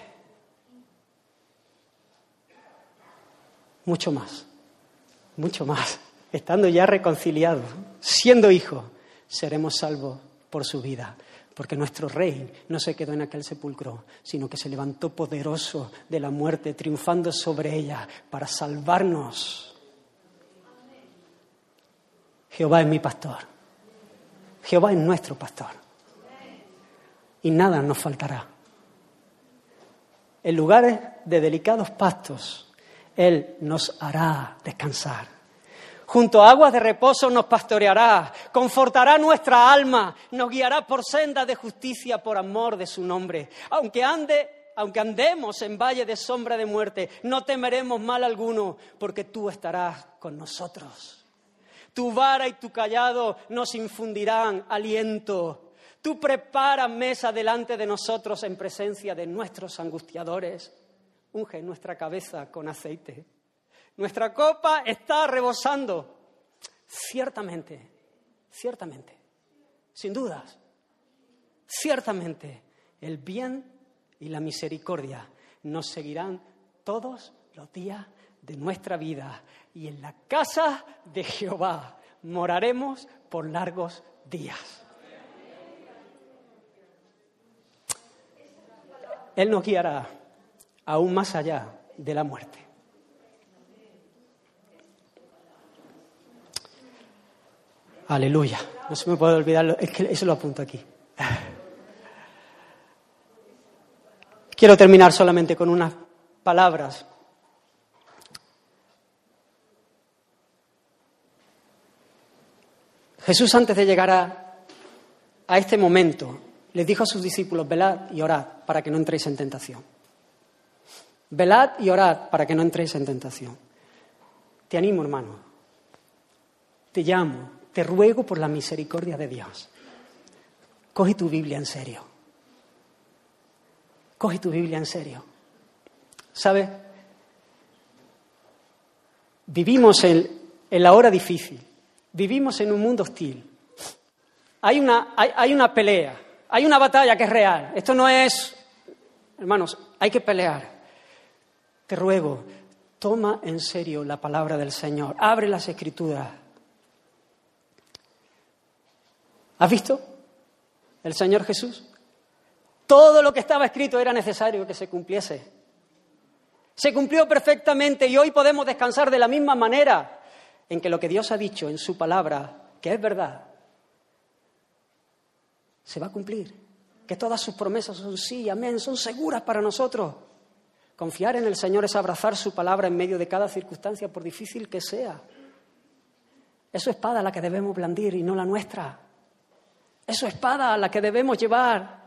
Mucho más, mucho más. Estando ya reconciliados, siendo hijos, seremos salvos por su vida. Porque nuestro rey no se quedó en aquel sepulcro, sino que se levantó poderoso de la muerte, triunfando sobre ella para salvarnos. Jehová es mi pastor. Jehová es nuestro pastor y nada nos faltará. En lugares de delicados pastos, Él nos hará descansar. Junto a aguas de reposo nos pastoreará, confortará nuestra alma, nos guiará por sendas de justicia por amor de su nombre. Aunque ande, aunque andemos en valle de sombra de muerte, no temeremos mal alguno, porque tú estarás con nosotros. Tu vara y tu callado nos infundirán aliento. Tú preparas mesa delante de nosotros en presencia de nuestros angustiadores. Unge nuestra cabeza con aceite. Nuestra copa está rebosando. Ciertamente, ciertamente, sin dudas, ciertamente el bien y la misericordia nos seguirán todos los días de nuestra vida y en la casa de Jehová moraremos por largos días. Él nos guiará aún más allá de la muerte. Aleluya. No se me puede olvidar, es que eso lo apunto aquí. Quiero terminar solamente con unas palabras. Jesús antes de llegar a, a este momento les dijo a sus discípulos, velad y orad para que no entréis en tentación. Velad y orad para que no entréis en tentación. Te animo, hermano. Te llamo, te ruego por la misericordia de Dios. Coge tu Biblia en serio. Coge tu Biblia en serio. ¿Sabes? Vivimos en, en, la hora difícil. Vivimos en un mundo hostil. Hay una, hay, hay una pelea hay una batalla que es real. Esto no es, hermanos, hay que pelear. Te ruego, toma en serio la palabra del Señor. Abre las escrituras. ¿Has visto? El Señor Jesús. Todo lo que estaba escrito era necesario que se cumpliese. Se cumplió perfectamente y hoy podemos descansar de la misma manera en que lo que Dios ha dicho en su palabra, que es verdad, se va a cumplir. Que todas sus promesas son sí, amén, son seguras para nosotros. Confiar en el Señor es abrazar su palabra en medio de cada circunstancia, por difícil que sea. Es su espada la que debemos blandir y no la nuestra. Es su espada la que debemos llevar.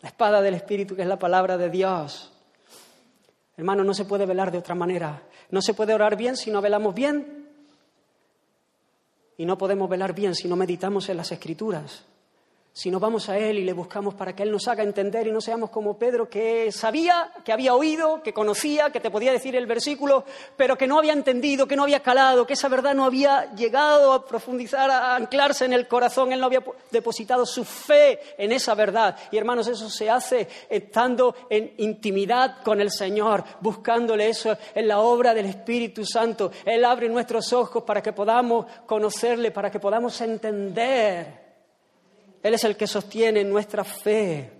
La espada del Espíritu, que es la palabra de Dios. Hermano, no se puede velar de otra manera. No se puede orar bien si no velamos bien. Y no podemos velar bien si no meditamos en las Escrituras. Si no vamos a Él y le buscamos para que Él nos haga entender y no seamos como Pedro, que sabía, que había oído, que conocía, que te podía decir el versículo, pero que no había entendido, que no había calado, que esa verdad no había llegado a profundizar, a anclarse en el corazón, Él no había depositado su fe en esa verdad. Y hermanos, eso se hace estando en intimidad con el Señor, buscándole eso en la obra del Espíritu Santo. Él abre nuestros ojos para que podamos conocerle, para que podamos entender él es el que sostiene nuestra fe.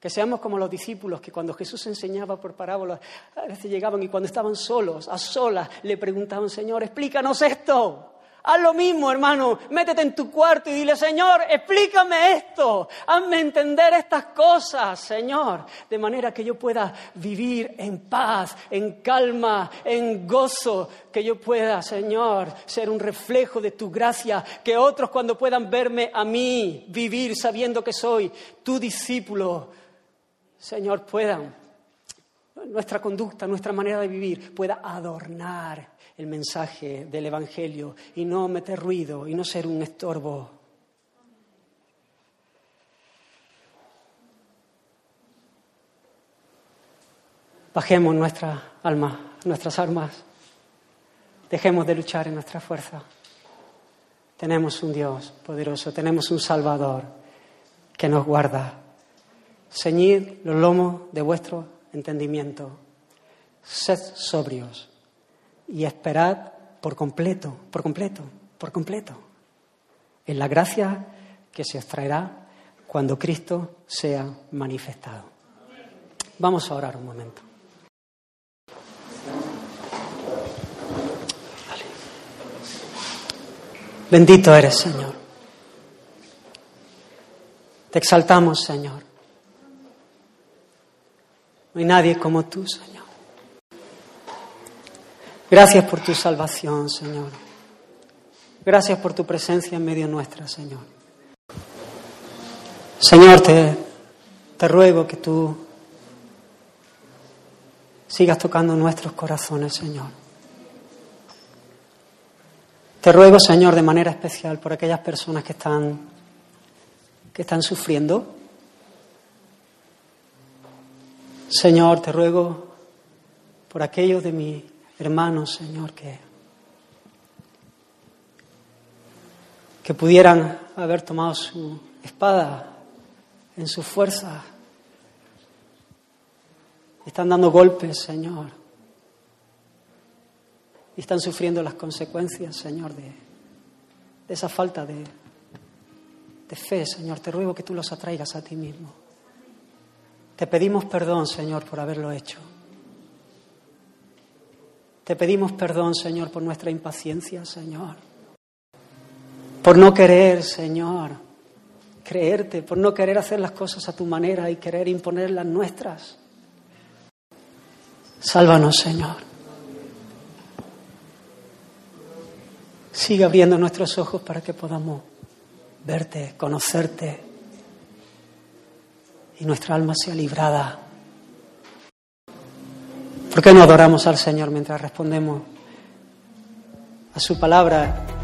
Que seamos como los discípulos que cuando Jesús enseñaba por parábolas, a veces llegaban y cuando estaban solos, a solas, le preguntaban, Señor, explícanos esto. Haz lo mismo, hermano. Métete en tu cuarto y dile, Señor, explícame esto. Hazme entender estas cosas, Señor. De manera que yo pueda vivir en paz, en calma, en gozo. Que yo pueda, Señor, ser un reflejo de tu gracia. Que otros cuando puedan verme a mí vivir sabiendo que soy tu discípulo, Señor, puedan nuestra conducta, nuestra manera de vivir pueda adornar el mensaje del Evangelio y no meter ruido y no ser un estorbo. Bajemos nuestra alma, nuestras armas. Dejemos de luchar en nuestra fuerza. Tenemos un Dios poderoso, tenemos un Salvador que nos guarda. Ceñid los lomos de vuestro entendimiento. Sed sobrios y esperad por completo, por completo, por completo, en la gracia que se os traerá cuando Cristo sea manifestado. Vamos a orar un momento. Bendito eres, Señor. Te exaltamos, Señor. No hay nadie como tú, Señor. Gracias por tu salvación, Señor. Gracias por tu presencia en medio nuestra, Señor. Señor, te, te ruego que tú sigas tocando nuestros corazones, Señor. Te ruego, Señor, de manera especial por aquellas personas que están, que están sufriendo. Señor, te ruego por aquellos de mi hermanos, Señor, que, que pudieran haber tomado su espada en su fuerza. Están dando golpes, Señor. Y están sufriendo las consecuencias, Señor, de, de esa falta de, de fe, Señor. Te ruego que tú los atraigas a ti mismo. Te pedimos perdón, Señor, por haberlo hecho. Te pedimos perdón, Señor, por nuestra impaciencia, Señor. Por no querer, Señor, creerte, por no querer hacer las cosas a tu manera y querer imponer las nuestras. Sálvanos, Señor. Sigue abriendo nuestros ojos para que podamos verte, conocerte y nuestra alma sea librada. ¿Por qué no adoramos al Señor mientras respondemos a su palabra